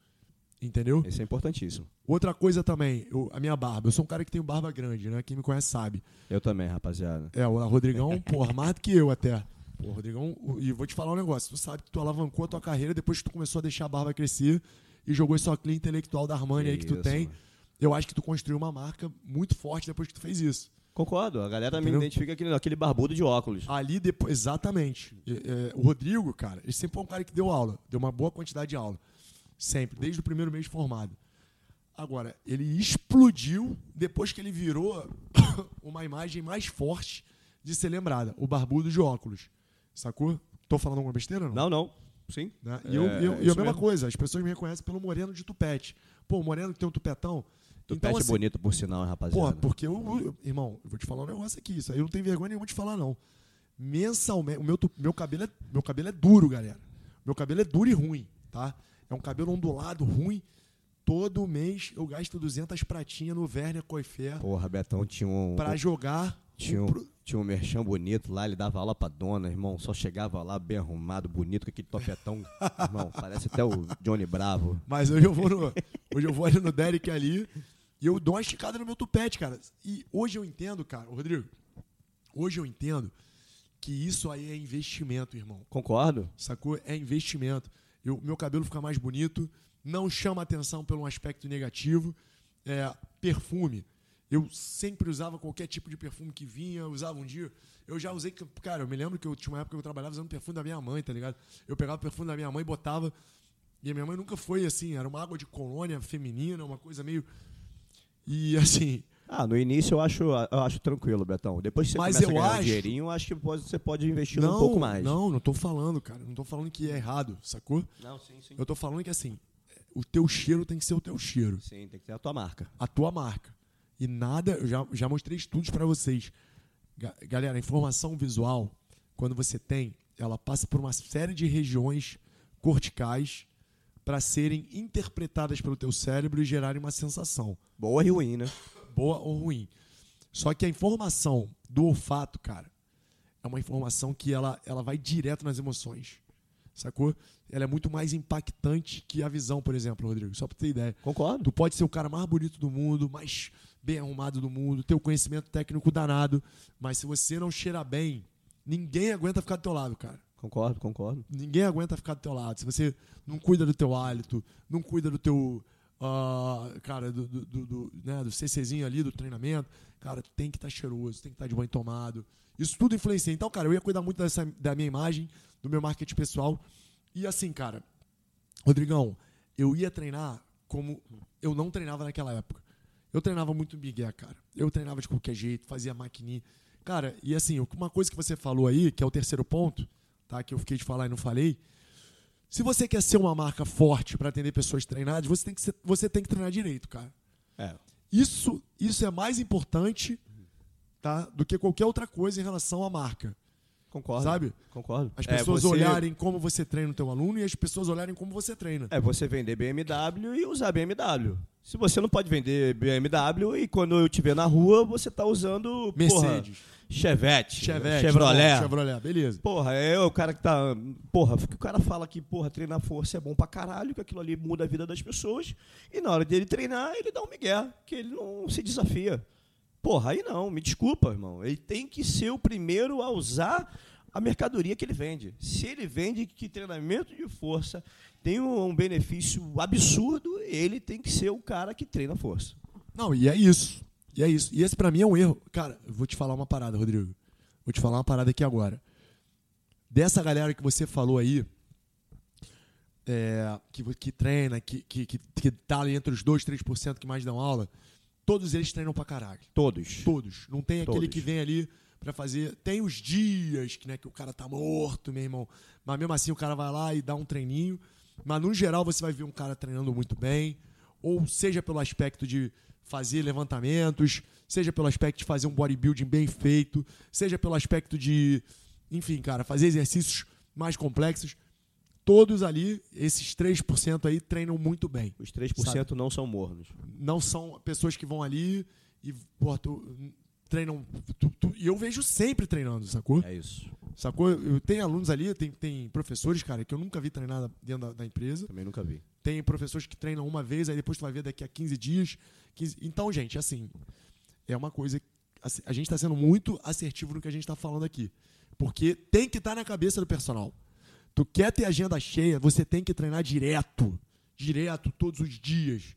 S1: Entendeu?
S2: Isso é importantíssimo.
S1: Outra coisa também, eu, a minha barba. Eu sou um cara que tem barba grande, né? Quem me conhece sabe.
S2: Eu também, rapaziada.
S1: É, o Rodrigão, porra, mais do que eu até. Pô, Rodrigão, e vou te falar um negócio. Tu sabe que tu alavancou a tua carreira depois que tu começou a deixar a barba crescer e jogou esse óculos intelectual da Armani que aí que tu tem. Mano. Eu acho que tu construiu uma marca muito forte depois que tu fez isso.
S2: Concordo, a galera Entendeu? me identifica aquele, aquele barbudo de óculos.
S1: Ali depois, exatamente. É, o Rodrigo, cara, ele sempre foi um cara que deu aula, deu uma boa quantidade de aula. Sempre, desde o primeiro mês formado. Agora, ele explodiu depois que ele virou uma imagem mais forte de ser lembrada, o barbudo de óculos. Sacou? Tô falando alguma besteira não?
S2: Não, não. Sim.
S1: Né? E, eu, é, eu, é e a mesma mesmo. coisa, as pessoas me reconhecem pelo moreno de tupete. Pô, o moreno que tem um tupetão,
S2: Tupete então, assim, bonito, por sinal, rapaziada.
S1: Porra, porque eu, eu, Irmão, eu vou te falar um negócio aqui. Isso aí eu não tenho vergonha nenhuma de falar, não. Mensalmente. O meu, meu, cabelo é, meu cabelo é duro, galera. Meu cabelo é duro e ruim, tá? É um cabelo ondulado, ruim. Todo mês eu gasto 200 pratinhas no Werner Coifer.
S2: Porra, Betão tinha um.
S1: Pra jogar.
S2: Tinha um, tinha um merchan bonito lá, ele dava aula pra dona, irmão. Só chegava lá bem arrumado, bonito, com aquele topetão. irmão, parece até o Johnny Bravo.
S1: Mas hoje eu vou no, hoje eu vou ali no Derek ali. E eu dou uma esticada no meu tupete, cara. E hoje eu entendo, cara, Rodrigo, hoje eu entendo que isso aí é investimento, irmão.
S2: Concordo.
S1: Sacou? É investimento. Eu, meu cabelo fica mais bonito, não chama atenção pelo aspecto negativo. É, perfume. Eu sempre usava qualquer tipo de perfume que vinha, usava um dia. Eu já usei, cara, eu me lembro que eu tinha uma época que eu trabalhava usando perfume da minha mãe, tá ligado? Eu pegava o perfume da minha mãe e botava. E a minha mãe nunca foi assim, era uma água de colônia feminina, uma coisa meio e assim.
S2: Ah, no início eu acho, eu acho tranquilo, Betão. Depois que você
S1: mas
S2: começa
S1: eu
S2: a ganhar
S1: acho...
S2: um dinheirinho, eu acho que pode, você pode investir
S1: não,
S2: um pouco mais.
S1: Não, não tô falando, cara. Não tô falando que é errado, sacou?
S2: Não, sim, sim.
S1: Eu tô falando que assim, o teu cheiro tem que ser o teu cheiro.
S2: Sim, tem que ser a tua marca.
S1: A tua marca. E nada, eu já, já mostrei estudos para vocês. Ga- Galera, a informação visual, quando você tem, ela passa por uma série de regiões corticais para serem interpretadas pelo teu cérebro e gerarem uma sensação
S2: Boa e ruim, né?
S1: boa ou ruim. Só que a informação do olfato, cara, é uma informação que ela, ela vai direto nas emoções. Sacou? Ela é muito mais impactante que a visão, por exemplo, Rodrigo. Só pra ter ideia.
S2: Concordo.
S1: Tu pode ser o cara mais bonito do mundo, mais bem arrumado do mundo, ter o conhecimento técnico danado, mas se você não cheira bem, ninguém aguenta ficar do teu lado, cara.
S2: Concordo, concordo.
S1: Ninguém aguenta ficar do teu lado. Se você não cuida do teu hálito, não cuida do teu. ah, cara, do, do, do, do, né, do CCzinho ali, do treinamento, cara, tem que estar cheiroso, tem que estar de banho tomado. Isso tudo influencia. Então, cara, eu ia cuidar muito dessa, da minha imagem, do meu marketing pessoal. E assim, cara, Rodrigão, eu ia treinar como eu não treinava naquela época. Eu treinava muito Miguel, cara. Eu treinava de qualquer jeito, fazia maquininha. Cara, e assim, uma coisa que você falou aí, que é o terceiro ponto, tá? Que eu fiquei de falar e não falei. Se você quer ser uma marca forte para atender pessoas treinadas, você tem que ser- você tem que treinar direito, cara.
S2: É.
S1: Isso, isso é mais importante, tá? Do que qualquer outra coisa em relação à marca,
S2: Concordo.
S1: sabe?
S2: Concordo.
S1: As
S2: É,
S1: pessoas
S2: você-
S1: olharem como você treina o teu aluno e as pessoas olharem como você treina.
S2: É você vender BMW e usar BMW. Se você não pode vender BMW e quando eu te ver na rua, você tá usando porra,
S1: Mercedes,
S2: Chevette,
S1: Chevette,
S2: Chevrolet.
S1: tá bom, Chevrolet, beleza.
S2: Porra, é o cara que tá. Porra, que o cara fala que, porra, treinar força é bom pra caralho, que aquilo ali muda a vida das pessoas. E na hora dele treinar, ele dá um migué, que ele não se desafia. Porra, aí não, me desculpa, irmão. Ele tem que ser o primeiro a usar a mercadoria que ele vende. Se ele vende que treinamento de força tem um, benefício absurdo, ele tem que ser o cara que treina força.
S1: Não, e é isso. E é isso. E esse pra mim é um erro. Cara, vou te falar uma parada, Rodrigo. Vou te falar uma parada aqui agora. Dessa galera que você falou aí, é, que, que treina, que, que, que, que tá ali entre os 2, 3% que mais dão aula, todos eles treinam pra caralho.
S2: Todos.
S1: Todos. Não tem aquele
S2: Todos.
S1: que vem ali pra fazer. Tem os dias que, né, que o cara tá morto, meu irmão. Mas mesmo assim o cara vai lá e dá um treininho. Mas no geral você vai ver um cara treinando muito bem. Ou seja pelo aspecto de fazer levantamentos, seja pelo aspecto de fazer um bodybuilding bem feito, seja pelo aspecto de, enfim, cara, fazer exercícios mais complexos. Todos ali, esses 3% aí, treinam muito bem
S2: Os 3% não são mornos.
S1: não são pessoas que vão ali e pô, tu, treinam. tu- tu- e eu vejo sempre treinando, sacou?
S2: É isso.
S1: Sacou? Eu tenho alunos ali, tem, tem professores, cara, que eu nunca vi treinar dentro da, da empresa.
S2: Também nunca vi.
S1: Tem professores que treinam uma vez, aí depois tu vai ver daqui a 15 dias. 15 Então, gente, assim, é uma coisa. A gente está sendo muito assertivo no que a gente está falando aqui. Porque tem que estar na cabeça do personal. Tu quer ter agenda cheia, você tem que treinar direto. Direto, todos os dias.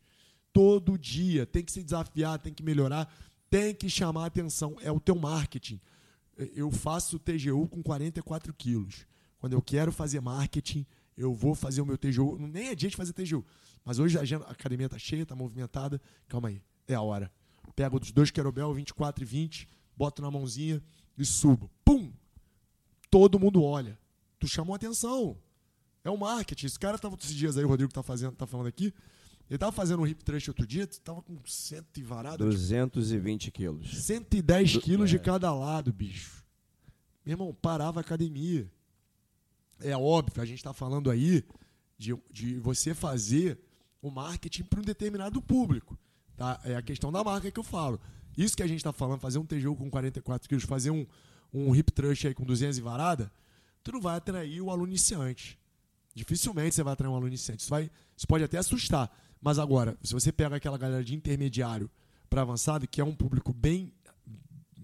S1: Todo dia. Tem que se desafiar, tem que melhorar, tem que chamar atenção. É o teu marketing. Eu faço TGU com 44 quilos. Quando eu quero fazer marketing, eu vou fazer o meu TGU. Nem é dia de fazer TGU. Mas hoje a agenda- a academia tá cheia, tá movimentada. Calma aí, é a hora. Pego os dois querobel, 24 e 20, boto na mãozinha e subo. Pum! Todo mundo olha. Tu chamou atenção. É o marketing. Esse cara tava esses dias aí, o Rodrigo tá, fazendo, tá falando aqui. Ele tava fazendo um hip thrust outro dia, tava com cento e varado.
S2: 220 quilos.
S1: 110
S2: Do-
S1: quilos de
S2: é.
S1: cada lado, bicho. Meu irmão, parava a academia. É óbvio, a gente está falando aí de, de você fazer o marketing para um determinado público. Tá? É a questão da marca que eu falo. Isso que a gente está falando, fazer um TGU com 44 quilos, fazer um, um hip thrust aí com 200 e varada, tu não vai atrair o aluno iniciante. Dificilmente você vai atrair um aluno iniciante. Isso, vai, isso pode até assustar. Mas agora, se você pega aquela galera de intermediário para avançado, que é um público bem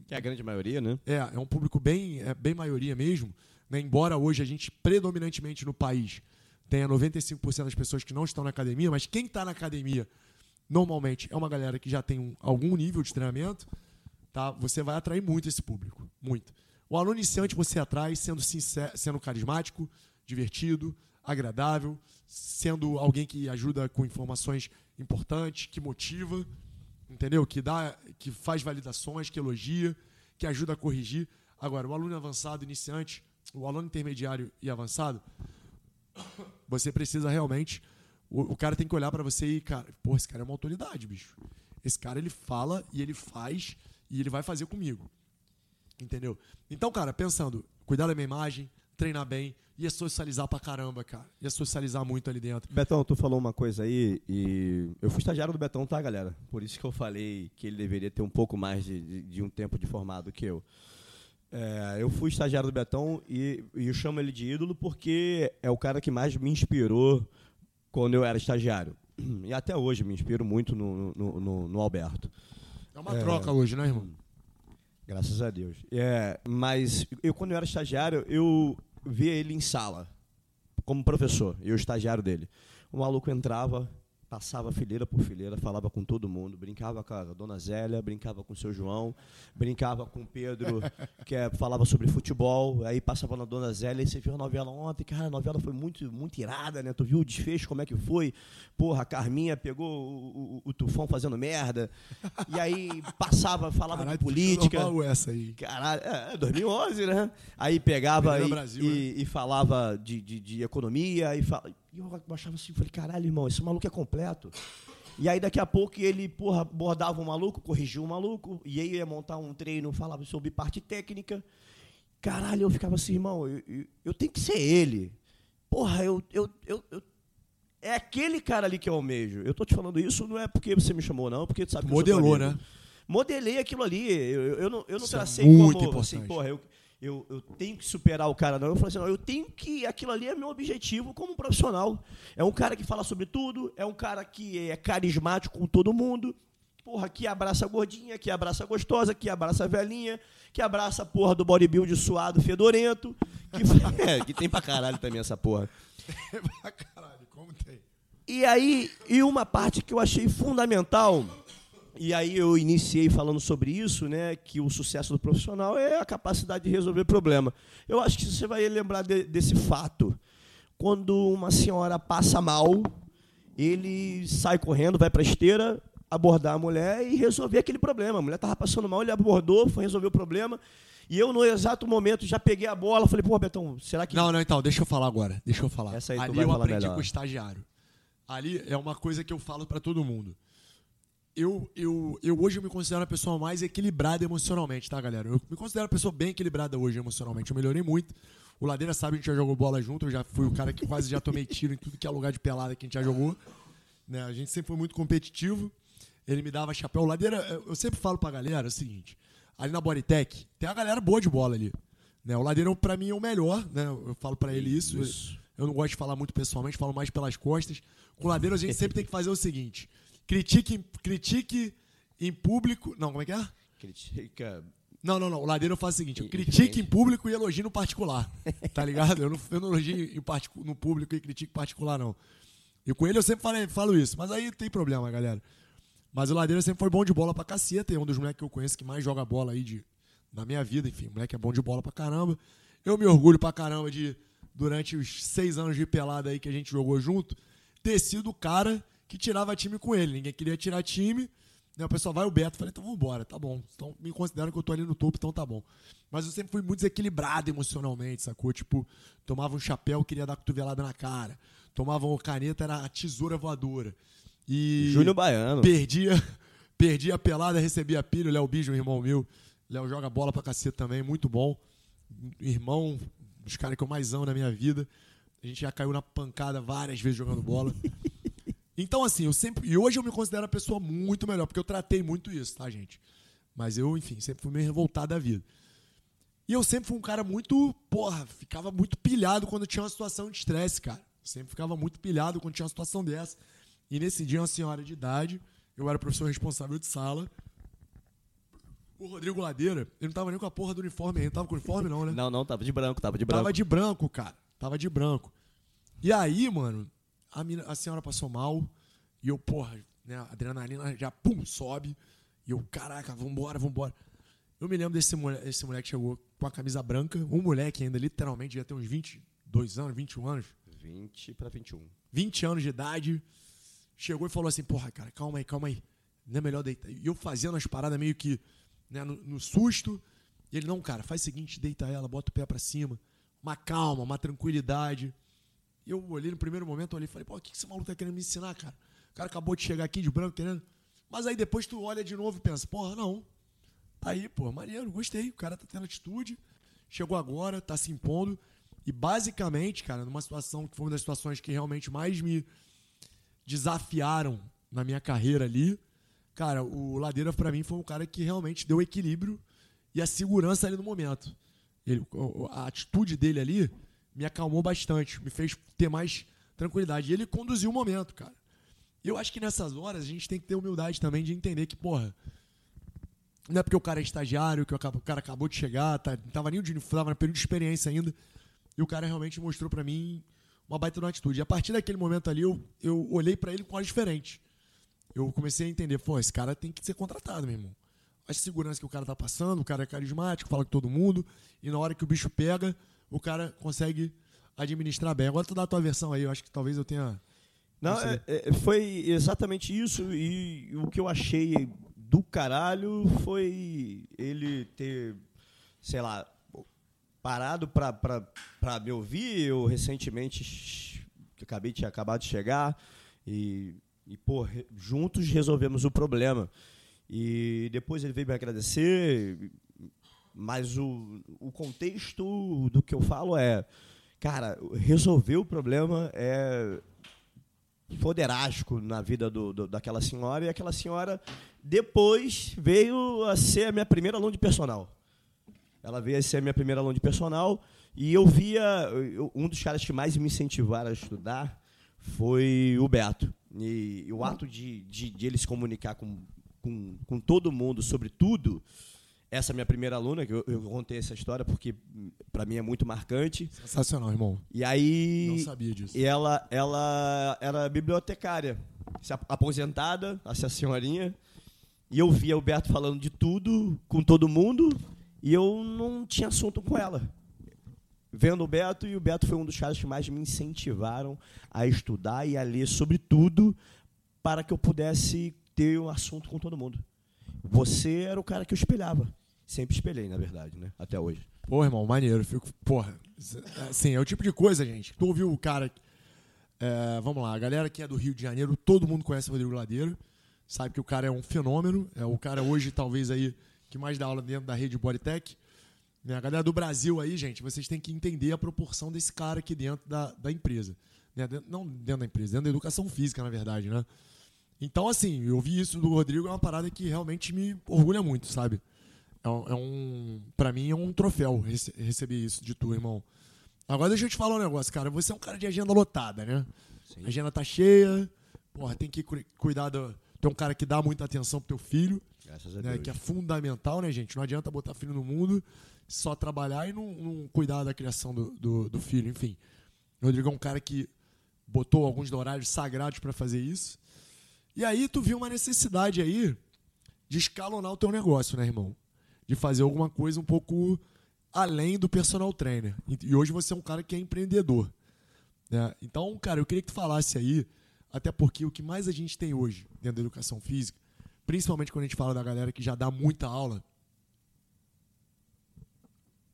S2: Que é a grande maioria, né?
S1: é, é um público bem, é bem maioria mesmo. Né? Embora hoje a gente, predominantemente no país, tenha 95% das pessoas que não estão na academia, mas quem está na academia, normalmente, é uma galera que já tem um- algum nível de treinamento, tá? você vai atrair muito esse público. Muito. O aluno iniciante você atrai sendo sincero, sendo carismático, divertido, agradável, sendo alguém que ajuda com informações importantes, que motiva, entendeu? Que dá, que faz validações, que elogia, que ajuda a corrigir. Agora, o aluno avançado, iniciante, o aluno intermediário e avançado, você precisa realmente. O, o cara tem que olhar para você e, cara, pô, esse cara é uma autoridade, bicho. Esse cara, ele fala e ele faz e ele vai fazer comigo. Entendeu? Então, cara, pensando, cuidar da minha imagem, treinar bem, ia socializar pra caramba, cara. Ia socializar muito ali dentro.
S2: Betão, tu falou uma coisa aí e eu fui estagiário do Betão, tá, galera? Por isso que eu falei que ele deveria ter um pouco mais de, de, de um tempo de formado que eu. É, eu fui estagiário do Betão e, e eu chamo ele de ídolo porque é o cara que mais me inspirou quando eu era estagiário. E até hoje me inspiro muito no, no, no, no Alberto.
S1: É uma é, troca hoje, né, irmão?
S2: Graças a Deus. É, mas eu, quando eu era estagiário, eu via ele em sala, como professor, eu estagiário dele. O maluco entrava, passava fileira por fileira, falava com todo mundo, brincava com a dona Zélia, brincava com o seu João, brincava com o Pedro, que é, falava sobre futebol, aí passava na dona Zélia, e você viu a novela ontem, cara, a novela foi muito, muito irada, né? Tu viu o desfecho, como é que foi? Porra, a Carminha pegou o, o, o Tufão fazendo merda, e aí passava, falava Caralho, de política.
S1: essa aí.
S2: Caralho, é, 2011, é né? Aí pegava e, Brasil, e, né? e, falava de, de, de economia, e falava e eu achava assim, falei, caralho, irmão, esse maluco é completo. E aí daqui a pouco ele, porra, bordava o maluco, corrigia o maluco, e aí ia montar um treino, falava sobre parte técnica. Caralho, eu ficava assim, irmão, eu, eu, eu tenho que ser ele. Porra, eu, eu, eu, eu, É aquele cara ali que eu almejo. Eu tô te falando isso, não é porque você me chamou, não, porque tu sabe que
S1: Modelou, né?
S2: Modelei aquilo ali. Eu, eu não, eu não
S1: é
S2: tracei
S1: é muito
S2: como.
S1: Importante.
S2: Assim, porra, eu, eu, eu tenho que superar o cara, não. Eu falei assim, não, eu tenho que. Aquilo ali é meu objetivo como profissional. É um cara que fala sobre tudo, é um cara que é carismático com todo mundo. Porra, que abraça a gordinha, que abraça a gostosa, que abraça a velhinha, que abraça a porra do bodybuild suado, fedorento. Que, é, que tem pra caralho também essa porra.
S1: É pra caralho, como tem.
S2: E aí, e uma parte que eu achei fundamental e aí eu iniciei falando sobre isso, né, que o sucesso do profissional é a capacidade de resolver problema. Eu acho que você vai lembrar de, desse fato. Quando uma senhora passa mal, ele sai correndo, vai para a esteira, abordar a mulher e resolver aquele problema. A mulher estava passando mal, ele abordou, foi resolver o problema. E eu, no exato momento, já peguei a bola, falei, pô, Betão, será que.
S1: Não, não, então, deixa eu falar agora. Deixa eu falar.
S2: Essa aí
S1: Ali eu aprendi melhor. com o estagiário. Ali é uma coisa que eu falo para todo mundo eu, eu, eu hoje eu me considero a pessoa mais equilibrada emocionalmente, tá, galera? Eu me considero a pessoa bem equilibrada hoje emocionalmente. Eu melhorei muito. O Ladeira sabe, a gente já jogou bola junto. Eu já fui o cara que quase já tomei tiro em tudo que é lugar de pelada que a gente já jogou. Né? A gente sempre foi muito competitivo. Ele me dava chapéu. O Ladeira, eu sempre falo pra galera o seguinte: ali na Bodytech, tem uma galera boa de bola ali. Né? O Ladeira, pra mim, é o melhor. Né? Eu falo pra ele isso. isso. Eu não gosto de falar muito pessoalmente, falo mais pelas costas. Com o Ladeira, a gente sempre tem que fazer o seguinte Critique, critique em público. Não, como é que é?
S2: Critica.
S1: Não, não, não. O Ladeiro faz o seguinte: eu critique em público e elogie no particular. Tá ligado? Eu não, eu não elogio em no público e critico em particular, não. E com ele eu sempre falei, falo isso. Mas aí tem problema, galera. Mas o Ladeiro sempre foi bom de bola pra caceta. É um dos moleques que eu conheço que mais joga bola aí de, na minha vida. Enfim, o moleque é bom de bola pra caramba. Eu me orgulho pra caramba de, durante os seis anos de pelada aí que a gente jogou junto, ter sido o cara que tirava time com ele. Ninguém queria tirar time. Né? O pessoal vai o Beto. Falei, então vamos embora, tá bom. Então me considero que eu tô ali no topo, então tá bom. Mas eu sempre fui muito desequilibrado emocionalmente, sacou? Tipo, tomava um chapéu, queria dar cotovelada na cara. Tomava uma caneta, era a tesoura voadora. E.
S2: Júnior Baiano.
S1: Perdia, perdia a pelada, recebia pilha. O Léo Bijo, um irmão meu. Léo joga bola pra cacete também, muito bom. Irmão, dos caras que eu mais amo na minha vida. A gente já caiu na pancada várias vezes jogando bola. Então, assim, eu sempre. E hoje eu me considero a pessoa muito melhor, porque eu tratei muito isso, tá, gente? Mas eu, enfim, sempre fui meio revoltado da vida. E eu sempre fui um cara muito. Porra, ficava muito pilhado quando tinha uma situação de estresse, cara. Sempre ficava muito pilhado quando tinha uma situação dessa. E nesse dia, uma senhora de idade, eu era professor responsável de sala. O Rodrigo Ladeira, ele não tava nem com a porra do uniforme, ele não tava com uniforme, não, né?
S2: Não, não, tava de branco, tava de branco.
S1: Tava de branco, cara. Tava de branco. E aí, mano, a, mina, a senhora passou mal. E eu, porra, né, a adrenalina já pum, sobe. E eu, caraca, vambora, vambora. Eu me lembro desse moleque, desse moleque que chegou com a camisa branca, um moleque ainda, literalmente, devia ter uns 22 anos, 21 anos.
S2: 20 para 21.
S1: 20 anos de idade. Chegou e falou assim: Porra, cara, calma aí, calma aí. Não é melhor deitar. E eu fazendo as paradas meio que né, no, no, susto. E ele: Não, cara, faz o seguinte: deita ela, bota o pé para cima. Uma calma, uma tranquilidade. Eu olhei no primeiro momento, olhei e falei, pô, o que esse maluco tá querendo me ensinar, cara? O cara acabou de chegar aqui de branco, querendo. Mas aí depois tu olha de novo e pensa, porra, não. Tá aí, pô, maneiro, gostei. O cara tá tendo atitude, chegou agora, tá se impondo. E basicamente, cara, numa situação que foi uma das situações que realmente mais me desafiaram na minha carreira ali, cara, o Ladeira para mim foi um cara que realmente deu equilíbrio e a segurança ali no momento. Ele, a atitude dele ali me acalmou bastante, me fez ter mais tranquilidade. E ele conduziu o momento, cara. Eu acho que nessas horas a gente tem que ter humildade também de entender que, porra, não é porque o cara é estagiário, que o cara acabou de chegar, tá, não tava nem de, tava no período de experiência ainda, e o cara realmente mostrou para mim uma baita uma atitude. E a partir daquele momento ali, eu, eu olhei para ele com olhos diferentes. Eu comecei a entender, pô, esse cara tem que ser contratado, meu irmão. A segurança que o cara tá passando, o cara é carismático, fala com todo mundo, e na hora que o bicho pega, o cara consegue administrar bem. Agora tu dá a tua versão aí, eu acho que talvez eu tenha
S2: não, é, é, foi exatamente isso. E o que eu achei do caralho foi ele ter, sei lá, parado pra me ouvir. Eu recentemente, que acabei de acabado de chegar, e, e pô, juntos resolvemos o problema. E depois ele veio me agradecer, mas o, o contexto do que eu falo é, cara, resolver o problema é foderástico na vida do, do, daquela senhora, e aquela senhora depois veio a ser a minha primeira aluna de personal. Ela veio a ser a minha primeira aluna de personal, e eu via, eu, um dos caras que mais me incentivaram a estudar foi o Beto. E, e o ato de, de, de, ele se comunicar com, com, com todo mundo sobre tudo, essa minha primeira aluna, que eu, eu contei essa história porque para mim é muito marcante.
S1: Sensacional, irmão.
S2: E aí.
S1: Não sabia disso.
S2: E ela, ela era bibliotecária, aposentada, essa senhorinha. E eu via o Beto falando de tudo com todo mundo e eu não tinha assunto com ela. Vendo o Beto, e o Beto foi um dos caras que mais me incentivaram a estudar e a ler sobre tudo para que eu pudesse ter um assunto com todo mundo. Você era o cara que eu espelhava. Sempre espelhei, na verdade, né? Até hoje.
S1: Pô, irmão, maneiro. Fico, porra, assim, é o tipo de coisa, gente. Tu ouviu o cara. É, vamos lá, a galera que é do Rio de Janeiro, todo mundo conhece o Rodrigo Ladeiro. Sabe que o cara é um fenômeno. É o cara hoje, talvez, aí, que mais dá aula dentro da rede Bodytech. Né? A galera do Brasil aí, gente, vocês têm que entender a proporção desse cara aqui dentro da, da empresa. Né? Não dentro da empresa, dentro da educação física, na verdade, né? Então, assim, eu vi isso do Rodrigo, é uma parada que realmente me orgulha muito, sabe? É um, é um para mim é um troféu rece receber isso de tu, irmão. Agora deixa eu te falar um negócio, cara. Você é um cara de agenda lotada, né? Sim. A agenda tá cheia. Porra, tem que cuidar do. Tu é um cara que dá muita atenção pro teu filho.
S2: Graças a
S1: né?
S2: Deus.
S1: Que é fundamental, né, gente? Não adianta botar filho no mundo, só trabalhar e não, não cuidar da criação do, do, do, filho. Enfim. O Rodrigo é um cara que botou alguns horários sagrados para fazer isso. E aí tu viu uma necessidade aí de escalonar o teu negócio, né, irmão? De fazer alguma coisa um pouco além do personal trainer. E hoje você é um cara que é empreendedor. Né? Então, cara, eu queria que tu falasse aí, até porque o que mais a gente tem hoje dentro da educação física, principalmente quando a gente fala da galera que já dá muita aula,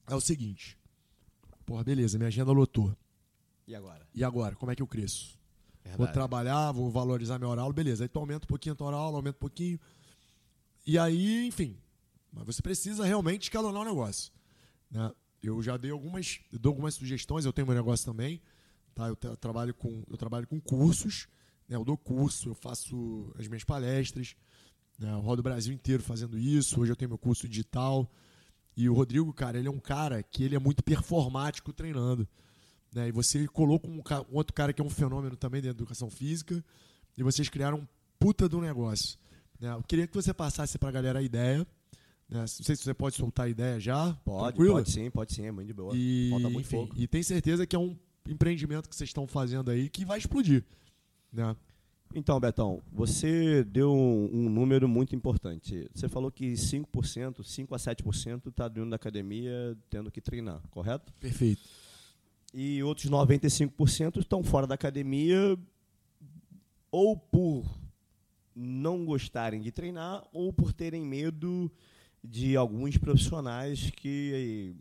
S1: é o seguinte. Porra, beleza, minha agenda lotou.
S2: E agora?
S1: E agora? Como é que eu cresço? Verdade. Vou trabalhar, vou valorizar minha hora aula, beleza. Aí tu aumenta um pouquinho a tua hora aula, aumenta um pouquinho. E aí, enfim. Mas você precisa realmente escalonar o negócio. Né? Eu já dei algumas, dou algumas sugestões, eu tenho meu negócio também. Tá? Eu, eu trabalho, com, eu trabalho com cursos, né? eu dou curso, eu faço as minhas palestras. Né? Eu rodo o Brasil inteiro fazendo isso. Hoje eu tenho meu curso digital. E o Rodrigo, cara, ele é um cara que ele é muito performático treinando. Né? E você colocou um, um, outro cara que é um fenômeno também dentro da educação física, e vocês criaram um puta do negócio. Né? Eu queria que você passasse para a galera a ideia. Né? Não sei se você pode soltar a ideia já.
S2: Pode, tranquilo? pode sim, pode sim, é muito de boa.
S1: E, Falta muito enfim, pouco. E tem certeza que é um empreendimento que vocês estão fazendo aí que vai explodir. Né?
S2: Então, Betão, você deu um, um, número muito importante. Você falou que 5%, 5 a 7% está dentro da academia tendo que treinar, correto?
S1: Perfeito
S2: e outros 95% estão fora da academia ou por não gostarem de treinar ou por terem medo de alguns profissionais que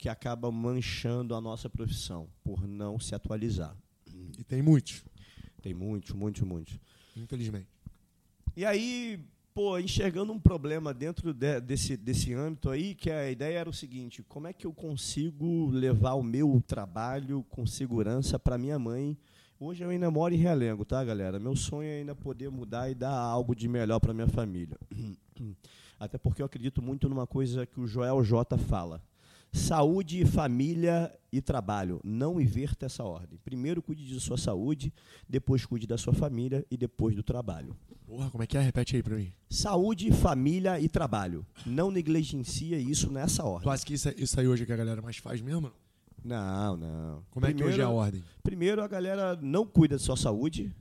S2: que acabam manchando a nossa profissão por não se atualizar.
S1: E tem muitos.
S2: Tem muitos, muitos, muitos.
S1: Infelizmente.
S2: E aí, pô, enxergando um problema dentro de, desse, desse âmbito aí, que a ideia era o seguinte: como é que eu consigo levar o meu trabalho com segurança para minha mãe? Hoje eu ainda moro em Realengo, tá, galera? Meu sonho é ainda poder mudar e dar algo de melhor para minha família. Até porque eu acredito muito numa coisa que o Joel J fala. Saúde, família e trabalho. Não inverta essa ordem. Primeiro cuide de sua saúde, depois cuide da sua família e depois do trabalho.
S1: Porra, como é que é? Repete aí pra mim.
S2: Saúde, família e trabalho. Não negligencie isso nessa ordem.
S1: Tu acha que isso, é- isso aí hoje é que a galera mais faz mesmo?
S2: Não, não.
S1: Como é que hoje é a ordem?
S2: Primeiro a galera não cuida da sua saúde,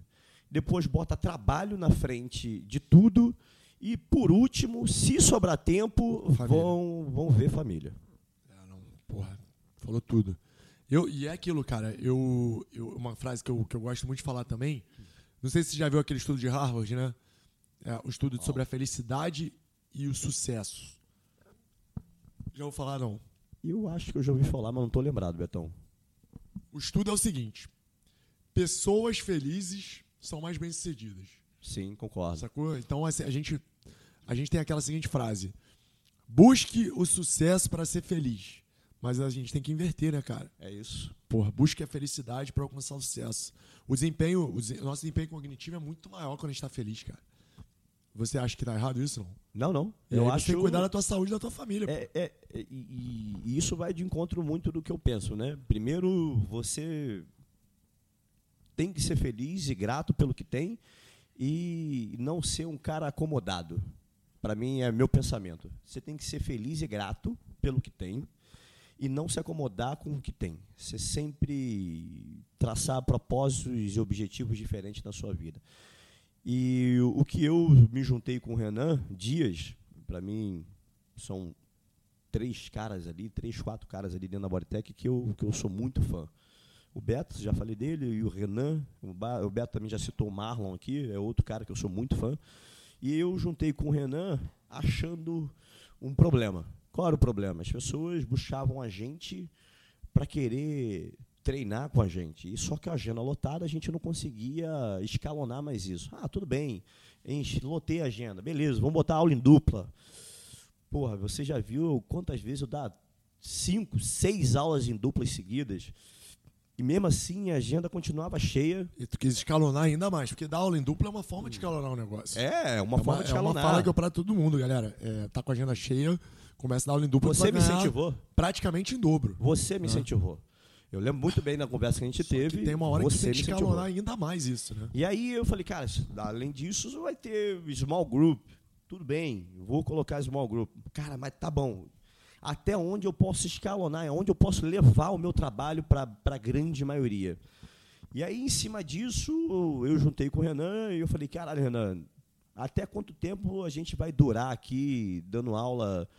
S2: depois bota trabalho na frente de tudo e por último, se sobrar tempo,
S1: Família.
S2: vão, vão ver família.
S1: Porra, falou tudo. Eu, e é aquilo, cara, eu, eu- uma frase que eu, que eu gosto muito de falar também. Não sei se você já viu aquele estudo de Harvard, né? É, o estudo sobre a felicidade e o sucesso. Já vou falar, não.
S2: Eu acho que eu já ouvi falar, mas não estou lembrado, Betão.
S1: O estudo é o seguinte: pessoas felizes são mais bem-sucedidas.
S2: Sim, concordo.
S1: Sacou? Então assim, a gente a gente tem aquela seguinte frase: busque o sucesso para ser feliz. Mas a gente tem que inverter, né, cara?
S2: É isso.
S1: Porra, busque a felicidade para alcançar o sucesso. O desempenho, o nosso desempenho cognitivo é muito maior quando a gente tá feliz, cara. Você acha que tá errado isso, não?
S2: Não, não.
S1: E
S2: Eu acho
S1: você tem que cuidar da tua saúde e da tua família.
S2: É, é, é, e- e isso vai de encontro muito do que eu penso, né? Primeiro, você tem que ser feliz e grato pelo que tem e não ser um cara acomodado. Para mim é meu pensamento. Você tem que ser feliz e grato pelo que tem e não se acomodar com o que tem. Você sempre traçar propósitos e objetivos diferentes na sua vida. E o que eu me juntei com o Renan Dias, para mim são três caras ali, três, quatro caras ali dentro da Bodytech que eu, que eu sou muito fã. O Beto, já falei dele, e o Renan, o, Ba- o Beto também já citou o Marlon aqui, é outro cara que eu sou muito fã. E eu juntei com o Renan achando um problema. Qual era o problema? As pessoas buscavam a gente para querer treinar com a gente. E só que a agenda lotada, a gente não conseguia escalonar mais isso. Ah, tudo bem, enche, lotei a agenda, beleza, vamos botar aula em dupla. Porra, você já viu quantas vezes eu dar cinco, seis aulas em duplas seguidas? E mesmo assim a agenda continuava cheia.
S1: E tu quis escalonar ainda mais, porque dar aula em dupla é uma forma de escalonar o negócio.
S2: É, uma
S1: É
S2: forma de
S1: é uma
S2: escalonar.
S1: fala que eu pra todo mundo, galera. É, tá com a agenda cheia, começa a dar aula em dupla.
S2: Você me incentivou.
S1: Praticamente em dobro.
S2: Você me incentivou. Eu lembro muito bem da conversa que a gente
S1: Só que
S2: teve.
S1: tem uma hora que
S2: você
S1: tem
S2: me
S1: que escalonar ainda mais isso, né?
S2: E aí eu falei, cara, além disso, vai ter small group. Tudo bem, vou colocar small group. Cara, mas tá bom. Até onde eu posso escalonar, é onde eu posso levar o meu trabalho para a grande maioria. E aí, em cima disso, eu juntei com o Renan e eu falei, caralho, Renan, até quanto tempo a gente vai durar aqui dando aula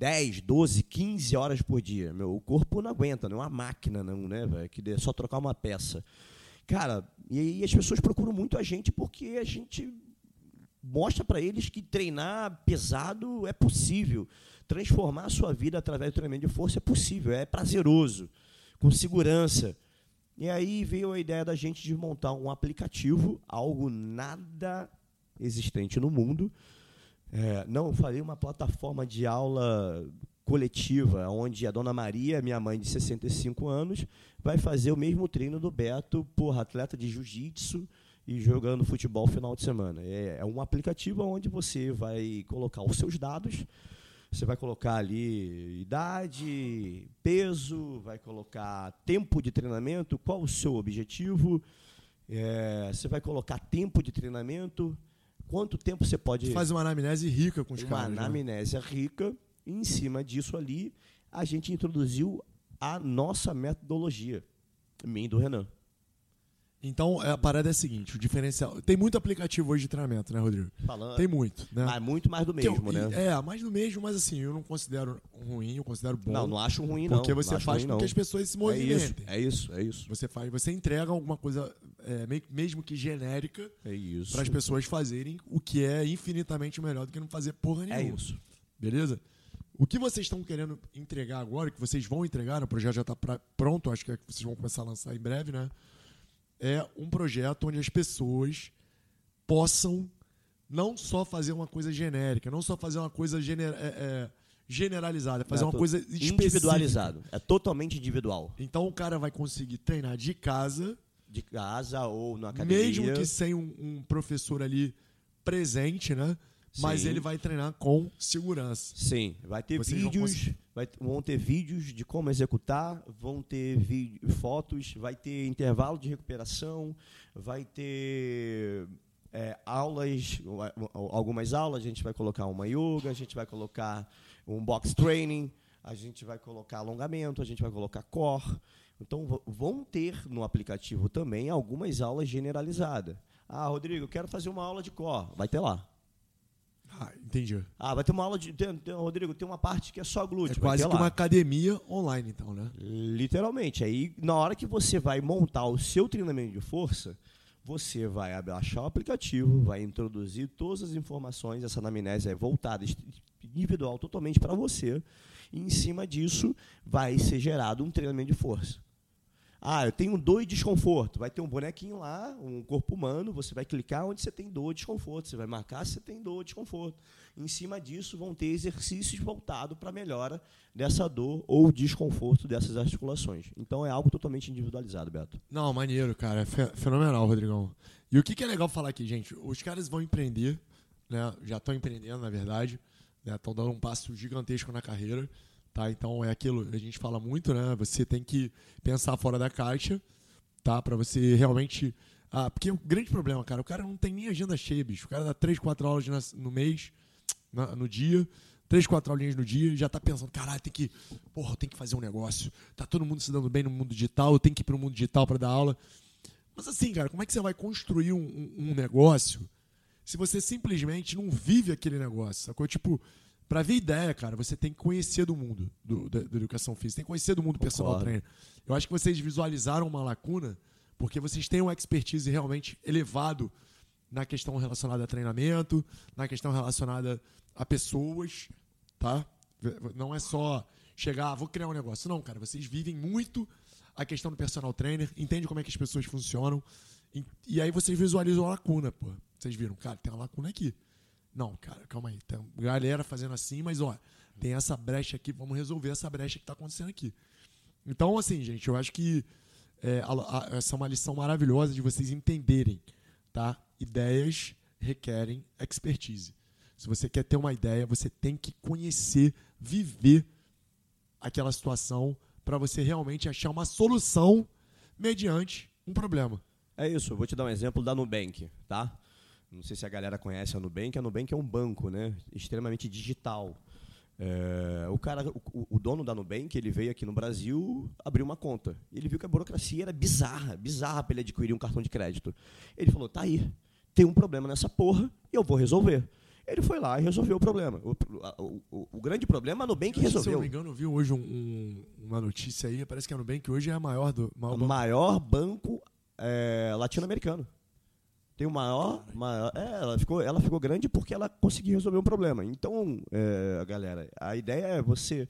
S2: 10, 12, 15 horas por dia? Meu, o corpo não aguenta, não é uma máquina, não, né, velho? Que é só trocar uma peça. Cara, e aí as pessoas procuram muito a gente porque a gente mostra para eles que treinar pesado é possível. Transformar a sua vida através do treinamento de força é possível, é prazeroso, com segurança. E aí veio a ideia da gente de montar um aplicativo, algo nada existente no mundo. É, não, falei uma plataforma de aula coletiva, onde a dona Maria, minha mãe de 65 anos, vai fazer o mesmo treino do Beto, porra, atleta de jiu-jitsu e jogando futebol final de semana. É, é um aplicativo onde você vai colocar os seus dados, você vai colocar ali idade, peso, vai colocar tempo de treinamento, qual o seu objetivo, é, você vai colocar tempo de treinamento, quanto tempo você pode
S1: Tu faz uma anamnese rica com os
S2: uma
S1: caras. né?
S2: anamnésia rica. E em cima disso ali, a gente introduziu a nossa metodologia, mim e do Renan.
S1: Então, é, a parada é a seguinte, o diferencial... Tem muito aplicativo hoje de treinamento, né, Rodrigo?
S2: Falando,
S1: Tem muito, né?
S2: mas muito mais do
S1: Que eu-
S2: mesmo, né?
S1: É, mais do mesmo, mas assim, eu não considero ruim, eu considero bom.
S2: Não, não acho ruim, não.
S1: Porque você
S2: não
S1: faz
S2: ruim,
S1: com
S2: não.
S1: que as pessoas se
S2: É
S1: movimentem.
S2: isso, é isso, é isso.
S1: Você faz, você entrega alguma coisa, é, me- mesmo que genérica,
S2: É
S1: para as pessoas fazerem o que é infinitamente melhor do que não fazer porra nenhuma.
S2: É isso.
S1: Beleza? O que vocês estão querendo entregar agora, que vocês vão entregar, né, o projeto já está pronto, acho que é que vocês vão começar a lançar em breve, né? É um projeto onde as pessoas possam não só fazer uma coisa genérica, não só fazer uma coisa gener, é, é, generalizada, fazer uma coisa
S2: individualizada. É totalmente individual.
S1: Então o cara vai conseguir treinar de casa,
S2: de casa ou na academia,
S1: mesmo que sem um, um professor ali presente, né? Mas Sim. ele vai treinar com segurança.
S2: Sim, vai ter Vocês vídeos, vão, vai, vão, ter vídeos de como executar, vão ter vídeo, fotos, vai ter intervalo de recuperação, vai ter é, aulas, algumas aulas, a gente vai colocar uma yoga, a gente vai colocar um box training, a gente vai colocar alongamento, a gente vai colocar core. Então vão ter no aplicativo também algumas aulas generalizadas. Ah, Rodrigo, eu quero fazer uma aula de core. Vai ter lá.
S1: Ah, entendi.
S2: Ah, vai ter uma aula de. Tem, tem, Rodrigo, tem uma parte que é só glúteo.
S1: É quase que uma academia online, então, né?
S2: Literalmente. Aí, na hora que você vai montar o seu treinamento de força, você vai abaixar o aplicativo, vai introduzir todas as informações, essa anamnese é voltada individual totalmente para você, e em cima disso vai ser gerado um treinamento de força. Ah, eu tenho dor e desconforto. Vai ter um bonequinho lá, um corpo humano, você vai clicar onde você tem dor e desconforto, você vai marcar se você tem dor e desconforto. Em cima disso vão ter exercícios voltados para a melhora dessa dor ou desconforto dessas articulações. Então é algo totalmente individualizado, Beto.
S1: Não, maneiro, cara. É fenomenal, Rodrigão. E o que, é legal falar aqui, gente? Os caras vão empreender, né? já estão empreendendo, na verdade, estão né? dando um passo gigantesco na carreira. Tá? Então é aquilo, a gente fala muito, né? Você tem que pensar fora da caixa, tá? Para você realmente. Ah, porque o grande problema, cara, o cara não tem nem agenda cheia, bicho. O cara dá 3, 4 aulas no mês, no dia, 3, 4 aulinhas no dia, já tá pensando, caralho, tem que. Porra, tem que fazer um negócio. Tá todo mundo se dando bem no mundo digital, eu tenho que ir pro mundo digital para dar aula. Mas assim, cara, como é que você vai construir um, um, um negócio se você simplesmente não vive aquele negócio? Sacou? Tipo, para ver ideia, cara, você tem que conhecer do mundo do, da, da, educação física, tem que conhecer do mundo personal claro. trainer. Eu acho que vocês visualizaram uma lacuna porque vocês têm uma expertise realmente elevado na questão relacionada a treinamento, na questão relacionada a pessoas, tá? Não é só chegar, ah, vou criar um negócio. Não, cara, vocês vivem muito a questão do personal trainer, entende como é que as pessoas funcionam, e, e aí vocês visualizam a lacuna, pô. Vocês viram, cara, tem uma lacuna aqui. Não, cara, calma aí. Tem galera fazendo assim, mas ó, tem essa brecha aqui, vamos resolver essa brecha que está acontecendo aqui. Então, assim, gente, eu acho que é, a, a, essa é uma lição maravilhosa de vocês entenderem, tá? Ideias requerem expertise. Se você quer ter uma ideia, você tem que conhecer, viver aquela situação para você realmente achar uma solução mediante um problema.
S2: É isso, eu vou te dar um exemplo da Nubank, tá? Não sei se a galera conhece a Nubank. A Nubank é um banco, né? Extremamente digital. É, o cara, o, o, dono da Nubank, ele veio aqui no Brasil, abriu uma conta. Ele viu que a burocracia era bizarra, bizarra para ele adquirir um cartão de crédito. Ele falou: "Tá aí, tem um problema nessa porra e eu vou resolver". Ele foi lá e resolveu o problema. O, o, o grande problema a Nubank resolveu. Se eu
S1: não me engano, eu vi hoje um, um, uma notícia aí, parece que a Nubank hoje é a maior do
S2: maior banco, maior banco é, latino-americano. Tem o maior. maior é, ela, ficou, ela ficou grande porque ela conseguiu resolver um problema. Então, é, galera, a ideia é você.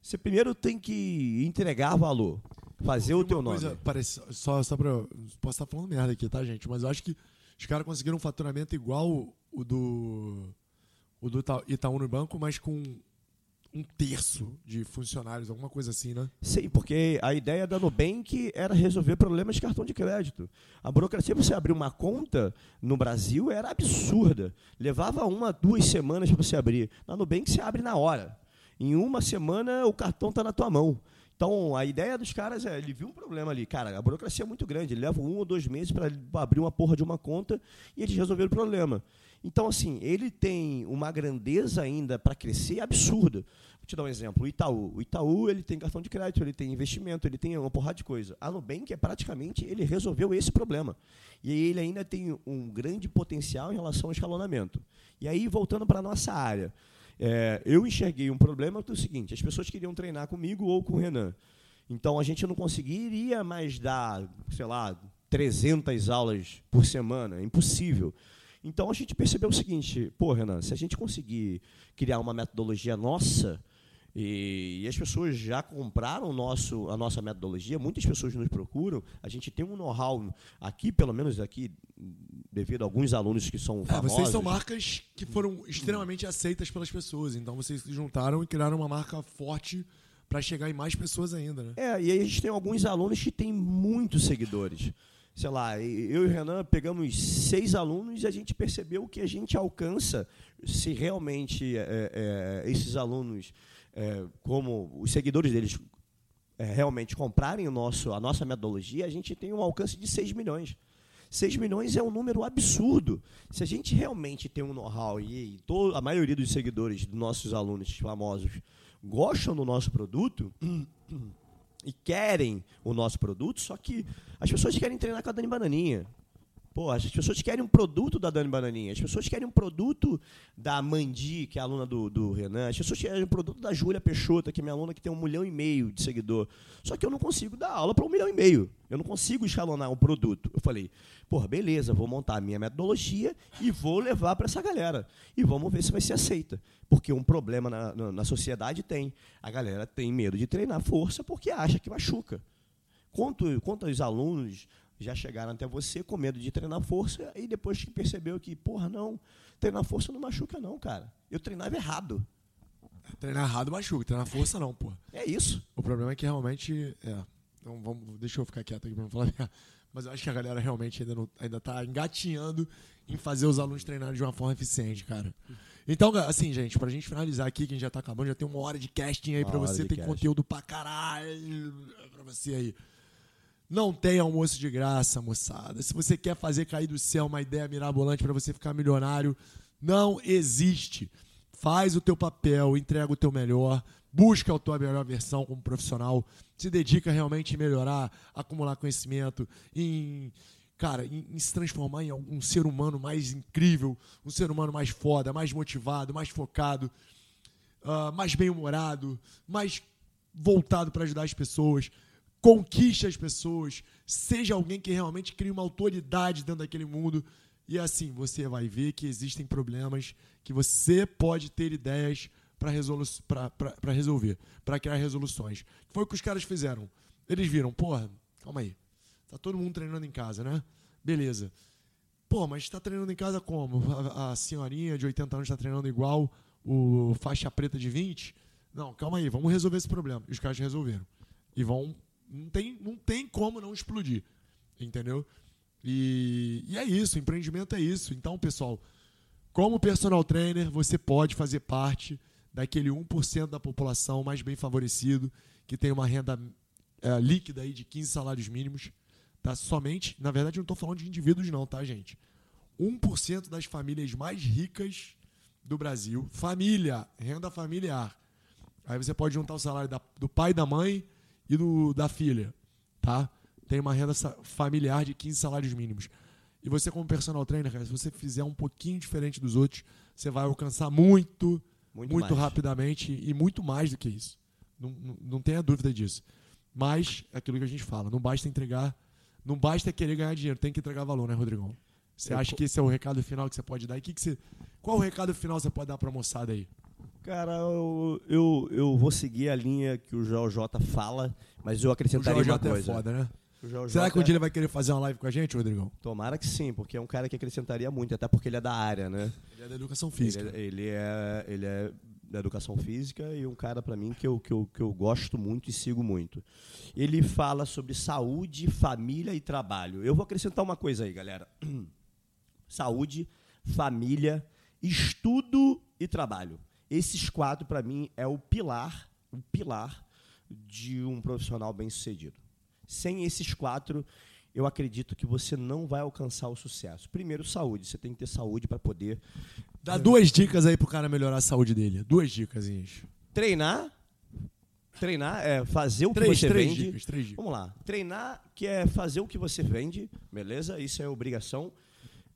S2: Você primeiro tem que entregar valor. Fazer o teu nome.
S1: Parece, só, só pra. Posso estar falando merda aqui, tá, gente? Mas eu acho que os caras conseguiram um faturamento igual o do. O do Itaú no banco, mas com um terço de funcionários, alguma coisa assim, né?
S2: Sim, porque a ideia da Nubank era resolver problemas de cartão de crédito. A burocracia para você abrir uma conta no Brasil era absurda. Levava uma, duas semanas para você abrir. Na Nubank você abre na hora. Em uma semana o cartão está na tua mão. Então, a ideia dos caras é, ele viu um problema ali. Cara, a burocracia é muito grande. Ele leva um ou dois meses para abrir uma porra de uma conta e eles resolveram o problema. Então, assim, ele tem uma grandeza ainda para crescer absurda. Vou te dar um exemplo. O Itaú. O Itaú ele tem cartão de crédito, ele tem investimento, ele tem uma porrada de coisa. A Nubank é praticamente, ele resolveu esse problema. E ele ainda tem um grande potencial em relação ao escalonamento. E aí, voltando para a nossa área. É, eu enxerguei um problema do seguinte: as pessoas queriam treinar comigo ou com o Renan. Então a gente não conseguiria mais dar, sei lá, 300 aulas por semana, é impossível. Então a gente percebeu o seguinte: pô, Renan, se a gente conseguir criar uma metodologia nossa, E, e, as pessoas já compraram nosso, a nossa metodologia, muitas pessoas nos procuram. A gente tem um know-how aqui, pelo menos aqui, devido a alguns alunos que são famosos.
S1: É, vocês são marcas que foram extremamente aceitas pelas pessoas. Então vocês se juntaram e criaram uma marca forte para chegar em mais pessoas ainda, né?
S2: É, e aí a gente tem alguns alunos que têm muitos seguidores. Sei lá, eu e o Renan pegamos seis alunos e a gente percebeu que a gente alcança, se realmente é, é, esses alunos, é, como os seguidores deles é, realmente comprarem o nosso, a nossa metodologia, a gente tem um alcance de 6 milhões. 6 milhões é um número absurdo. Se a gente realmente tem um know-how e a maioria dos seguidores dos nossos alunos famosos gostam do nosso produto e querem o nosso produto, só que as pessoas querem treinar com a Dani Bananinha. Pô, as pessoas querem um produto da Dani Bananinha, as pessoas querem um produto da Mandi, que é aluna do, do Renan, as pessoas querem um produto da Júlia Peixoto, que é minha aluna que tem um milhão e meio de seguidor. Só que eu não consigo dar aula para um milhão e meio. Eu não consigo escalonar um produto. Eu falei, porra, beleza, vou montar a minha metodologia e vou levar para essa galera. E vamos ver se vai ser aceita. Porque um problema na, na, na sociedade tem. A galera tem medo de treinar força porque acha que machuca. Quanto, quantos alunos já chegaram até você com medo de treinar força e depois que percebeu que, porra, não, treinar força não machuca não, cara. Eu treinava errado.
S1: Treinar errado machuca, treinar força não, pô.
S2: É isso.
S1: O problema é que realmente, é, então vamos, deixa eu ficar quieto aqui para não falar, mas eu acho que a galera realmente ainda não, ainda tá engatinhando em fazer os alunos treinarem de uma forma eficiente, cara. Então, assim, gente, pra gente finalizar aqui, que a gente já tá acabando, já tem uma hora de casting aí para você, tem casting. conteúdo pra caralho pra você aí. Não tem almoço de graça, moçada. Se você quer fazer cair do céu uma ideia mirabolante para você ficar milionário, não existe. Faz o teu papel, entrega o teu melhor, busca a tua melhor versão como profissional, se dedica realmente em melhorar, acumular conhecimento, em cara, em, em, se transformar em um ser humano mais incrível, um ser humano mais foda, mais motivado, mais focado, uh, mais bem-humorado, mais voltado para ajudar as pessoas conquiste as pessoas, seja alguém que realmente crie uma autoridade dentro daquele mundo. E assim, você vai ver que existem problemas que você pode ter ideias para resolu resolver, para criar resoluções. Foi o que os caras fizeram. Eles viram, porra, calma aí. Tá todo mundo treinando em casa, né? Beleza. Pô, mas está treinando em casa como? A, a senhorinha de 80 anos está treinando igual o faixa preta de 20? Não, calma aí, vamos resolver esse problema. E os caras resolveram. E vão não tem, não tem como não explodir. Entendeu? E, e é isso, empreendimento é isso. Então, pessoal, como personal trainer, você pode fazer parte daquele 1% da população mais bem favorecido, que tem uma renda é, líquida aí de 15 salários mínimos. Tá? Somente, na verdade, não estou falando de indivíduos, não, tá, gente? 1% das famílias mais ricas do Brasil, família, renda familiar. Aí você pode juntar o salário da, do pai da mãe e do, da filha, tá? Tem uma renda familiar de 15 salários mínimos. E você, como personal trainer, cara, se você fizer um pouquinho diferente dos outros, você vai alcançar muito, muito, muito rapidamente e muito mais do que isso. Não, não, não tenha dúvida disso. Mas, é aquilo que a gente fala, não basta entregar, não basta querer ganhar dinheiro, tem que entregar valor, né, Rodrigão? Você acha que esse é o recado final que você pode dar? E que que você, qual o recado final você pode dar para a moçada aí?
S2: Cara, eu, eu, eu vou seguir a linha que o JJ fala, mas eu acrescentaria uma coisa. O JJ
S1: é foda, né? Será que um dia ele vai querer fazer uma live com a gente, Rodrigão?
S2: Tomara que sim, porque é um cara que acrescentaria muito, até porque ele é da área, né?
S1: Ele é da educação física.
S2: Ele, ele é, ele é da educação física e um cara, para mim, que eu, que, eu, que eu gosto muito e sigo muito. Ele fala sobre saúde, família e trabalho. Eu vou acrescentar uma coisa aí, galera. Saúde, família, estudo e trabalho. Esses quatro, para mim, é o pilar, o pilar de um profissional bem-sucedido. Sem esses quatro, eu acredito que você não vai alcançar o sucesso. Primeiro, saúde. Você tem que ter saúde para poder.
S1: Dá duas dicas aí pro cara melhorar a saúde dele. Duas dicas.
S2: Treinar. Treinar é fazer o
S1: três,
S2: que você
S1: três
S2: vende.
S1: Dicas, três dicas.
S2: Vamos lá. Treinar, que é fazer o que você vende, beleza? Isso é obrigação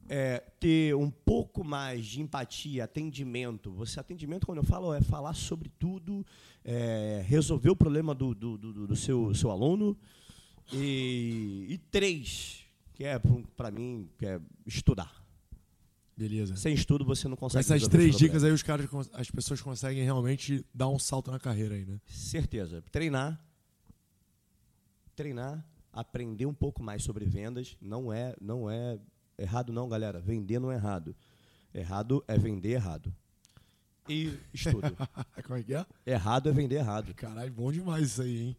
S2: é, ter um pouco mais de empatia, atendimento. Você atendimento, quando eu falo, é falar sobre tudo, é, resolver o problema do, do, do, do seu, seu aluno. E, e, três, que é para mim, que é estudar.
S1: Beleza.
S2: Sem estudo você não
S1: Com
S2: consegue
S1: essas três dicas aí, os caras, as pessoas conseguem realmente dar um salto na carreira aí, né?
S2: Certeza. Treinar. Treinar, aprender um pouco mais sobre vendas. Não é, não é errado não, galera. Vender não é errado. Errado é vender errado. E estudo.
S1: Como é que é?
S2: errado é vender errado.
S1: Caralho, bom demais isso aí, hein?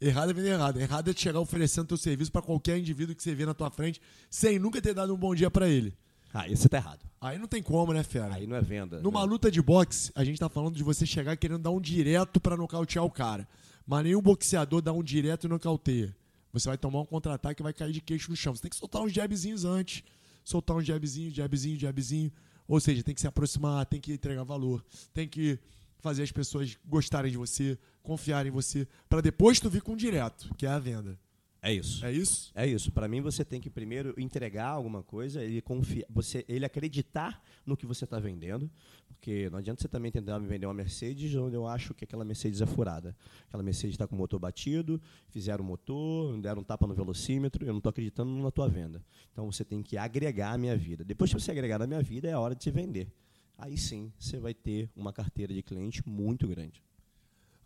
S1: Errado é vender errado. Errado é te chegar oferecendo teu serviço pra qualquer indivíduo que você vê na tua frente sem nunca ter dado um bom dia pra ele.
S2: Ah, isso você tá errado.
S1: Aí não tem como, né, fera?
S2: Aí não é venda.
S1: Numa
S2: né?
S1: luta de boxe, a gente tá falando de você chegar querendo dar um direto pra nocautear o cara. Mas nenhum boxeador dá um direto e nocauteia. Você vai tomar um contra-ataque e vai cair de queixo no chão. Você tem que soltar uns jabzinhos antes. Soltar uns jabzinhos, jabzinho, jabzinho. Ou seja, tem que se aproximar, tem que entregar valor. Tem que fazer as pessoas gostarem de você, confiarem em você. Pra depois tu vir com um direto, que é a venda.
S2: É isso.
S1: É isso?
S2: É isso. Para mim, você tem que primeiro entregar alguma coisa, ele confia, você, ele acreditar no que você está vendendo, porque não adianta você também tentar me vender uma Mercedes onde eu acho que aquela Mercedes é furada. Aquela Mercedes está com o motor batido, fizeram o motor, deram um tapa no velocímetro, eu não estou acreditando na tua venda. Então você tem que agregar a minha vida. Depois que você agregar na minha vida, é a hora de se vender. Aí sim, você vai ter uma carteira de cliente muito grande.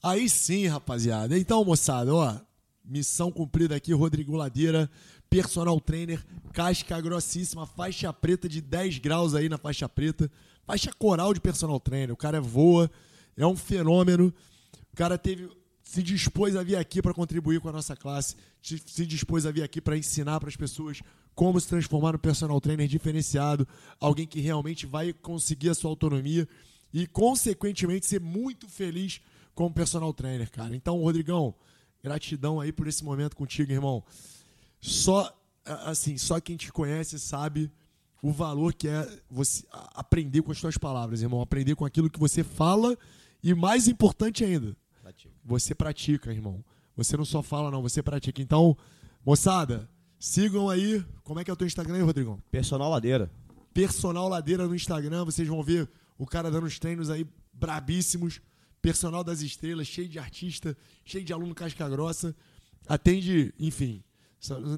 S1: Aí sim, rapaziada. Então, moçada, ó, missão cumprida aqui, Rodrigo Ladeira, personal trainer, casca grossíssima, faixa preta de 10 graus aí na faixa preta, faixa coral de personal trainer. O cara voa, é um fenômeno. O cara teve se dispôs a vir aqui para contribuir com a nossa classe, se se dispôs a vir aqui para ensinar para as pessoas como se transformar no personal trainer diferenciado, alguém que realmente vai conseguir a sua autonomia e, consequentemente, ser muito feliz como personal trainer, cara. Então, Rodrigão, gratidão aí por esse momento contigo, irmão. Só, assim, só quem te conhece sabe o valor que é você aprender com as suas palavras, irmão. Aprender com aquilo que você fala e, mais importante ainda, você pratica, irmão. Você não só fala, não, você pratica. Então, moçada, sigam aí. Como é que é o teu Instagram aí, Rodrigão?
S2: Personal Ladeira.
S1: Personal Ladeira no Instagram, vocês vão ver o cara dando os treinos aí brabíssimos. Personal das estrelas, cheio de artista, cheio de aluno casca grossa. Atende, enfim.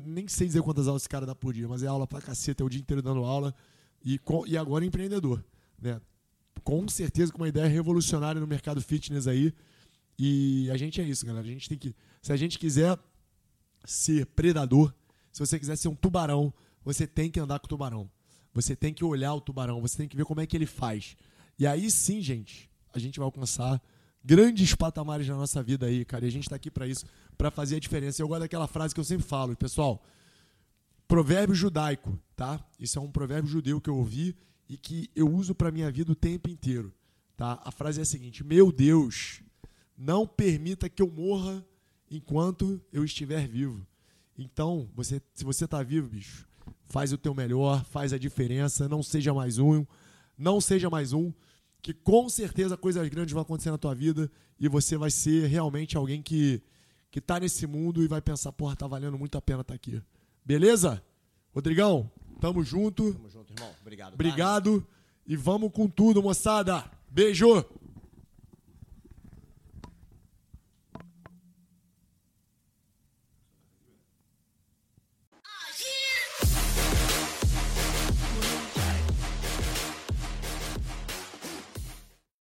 S1: Nem sei dizer quantas aulas esse cara dá por dia, mas é aula pra caceta, é o dia inteiro dando aula. E, e agora empreendedor. Né? Com certeza com uma ideia revolucionária no mercado fitness aí. E a gente é isso, galera. A gente tem que. Se a gente quiser ser predador, se você quiser ser um tubarão, você tem que andar com o tubarão. Você tem que olhar o tubarão, você tem que ver como é que ele faz. E aí sim, gente, a gente vai alcançar grandes patamares na nossa vida aí, cara. E a gente tá aqui para isso, para fazer a diferença. Eu gosto daquela frase que eu sempre falo, pessoal. Provérbio judaico, tá? Isso é um provérbio judeu que eu ouvi e que eu uso para minha vida o tempo inteiro, tá? A frase é a seguinte: Meu Deus, não permita que eu morra enquanto eu estiver vivo. Então, você, se você tá vivo, bicho, faz o teu melhor, faz a diferença, não seja mais um, não seja mais um, que com certeza coisas grandes vão acontecer na tua vida e você vai ser realmente alguém que que tá nesse mundo e vai pensar, porra, tá valendo muito a pena estar aqui. Beleza? Rodrigão, tamo junto.
S2: Tamo junto, irmão. Obrigado. tá?
S1: Obrigado e vamos com tudo, moçada. Beijo.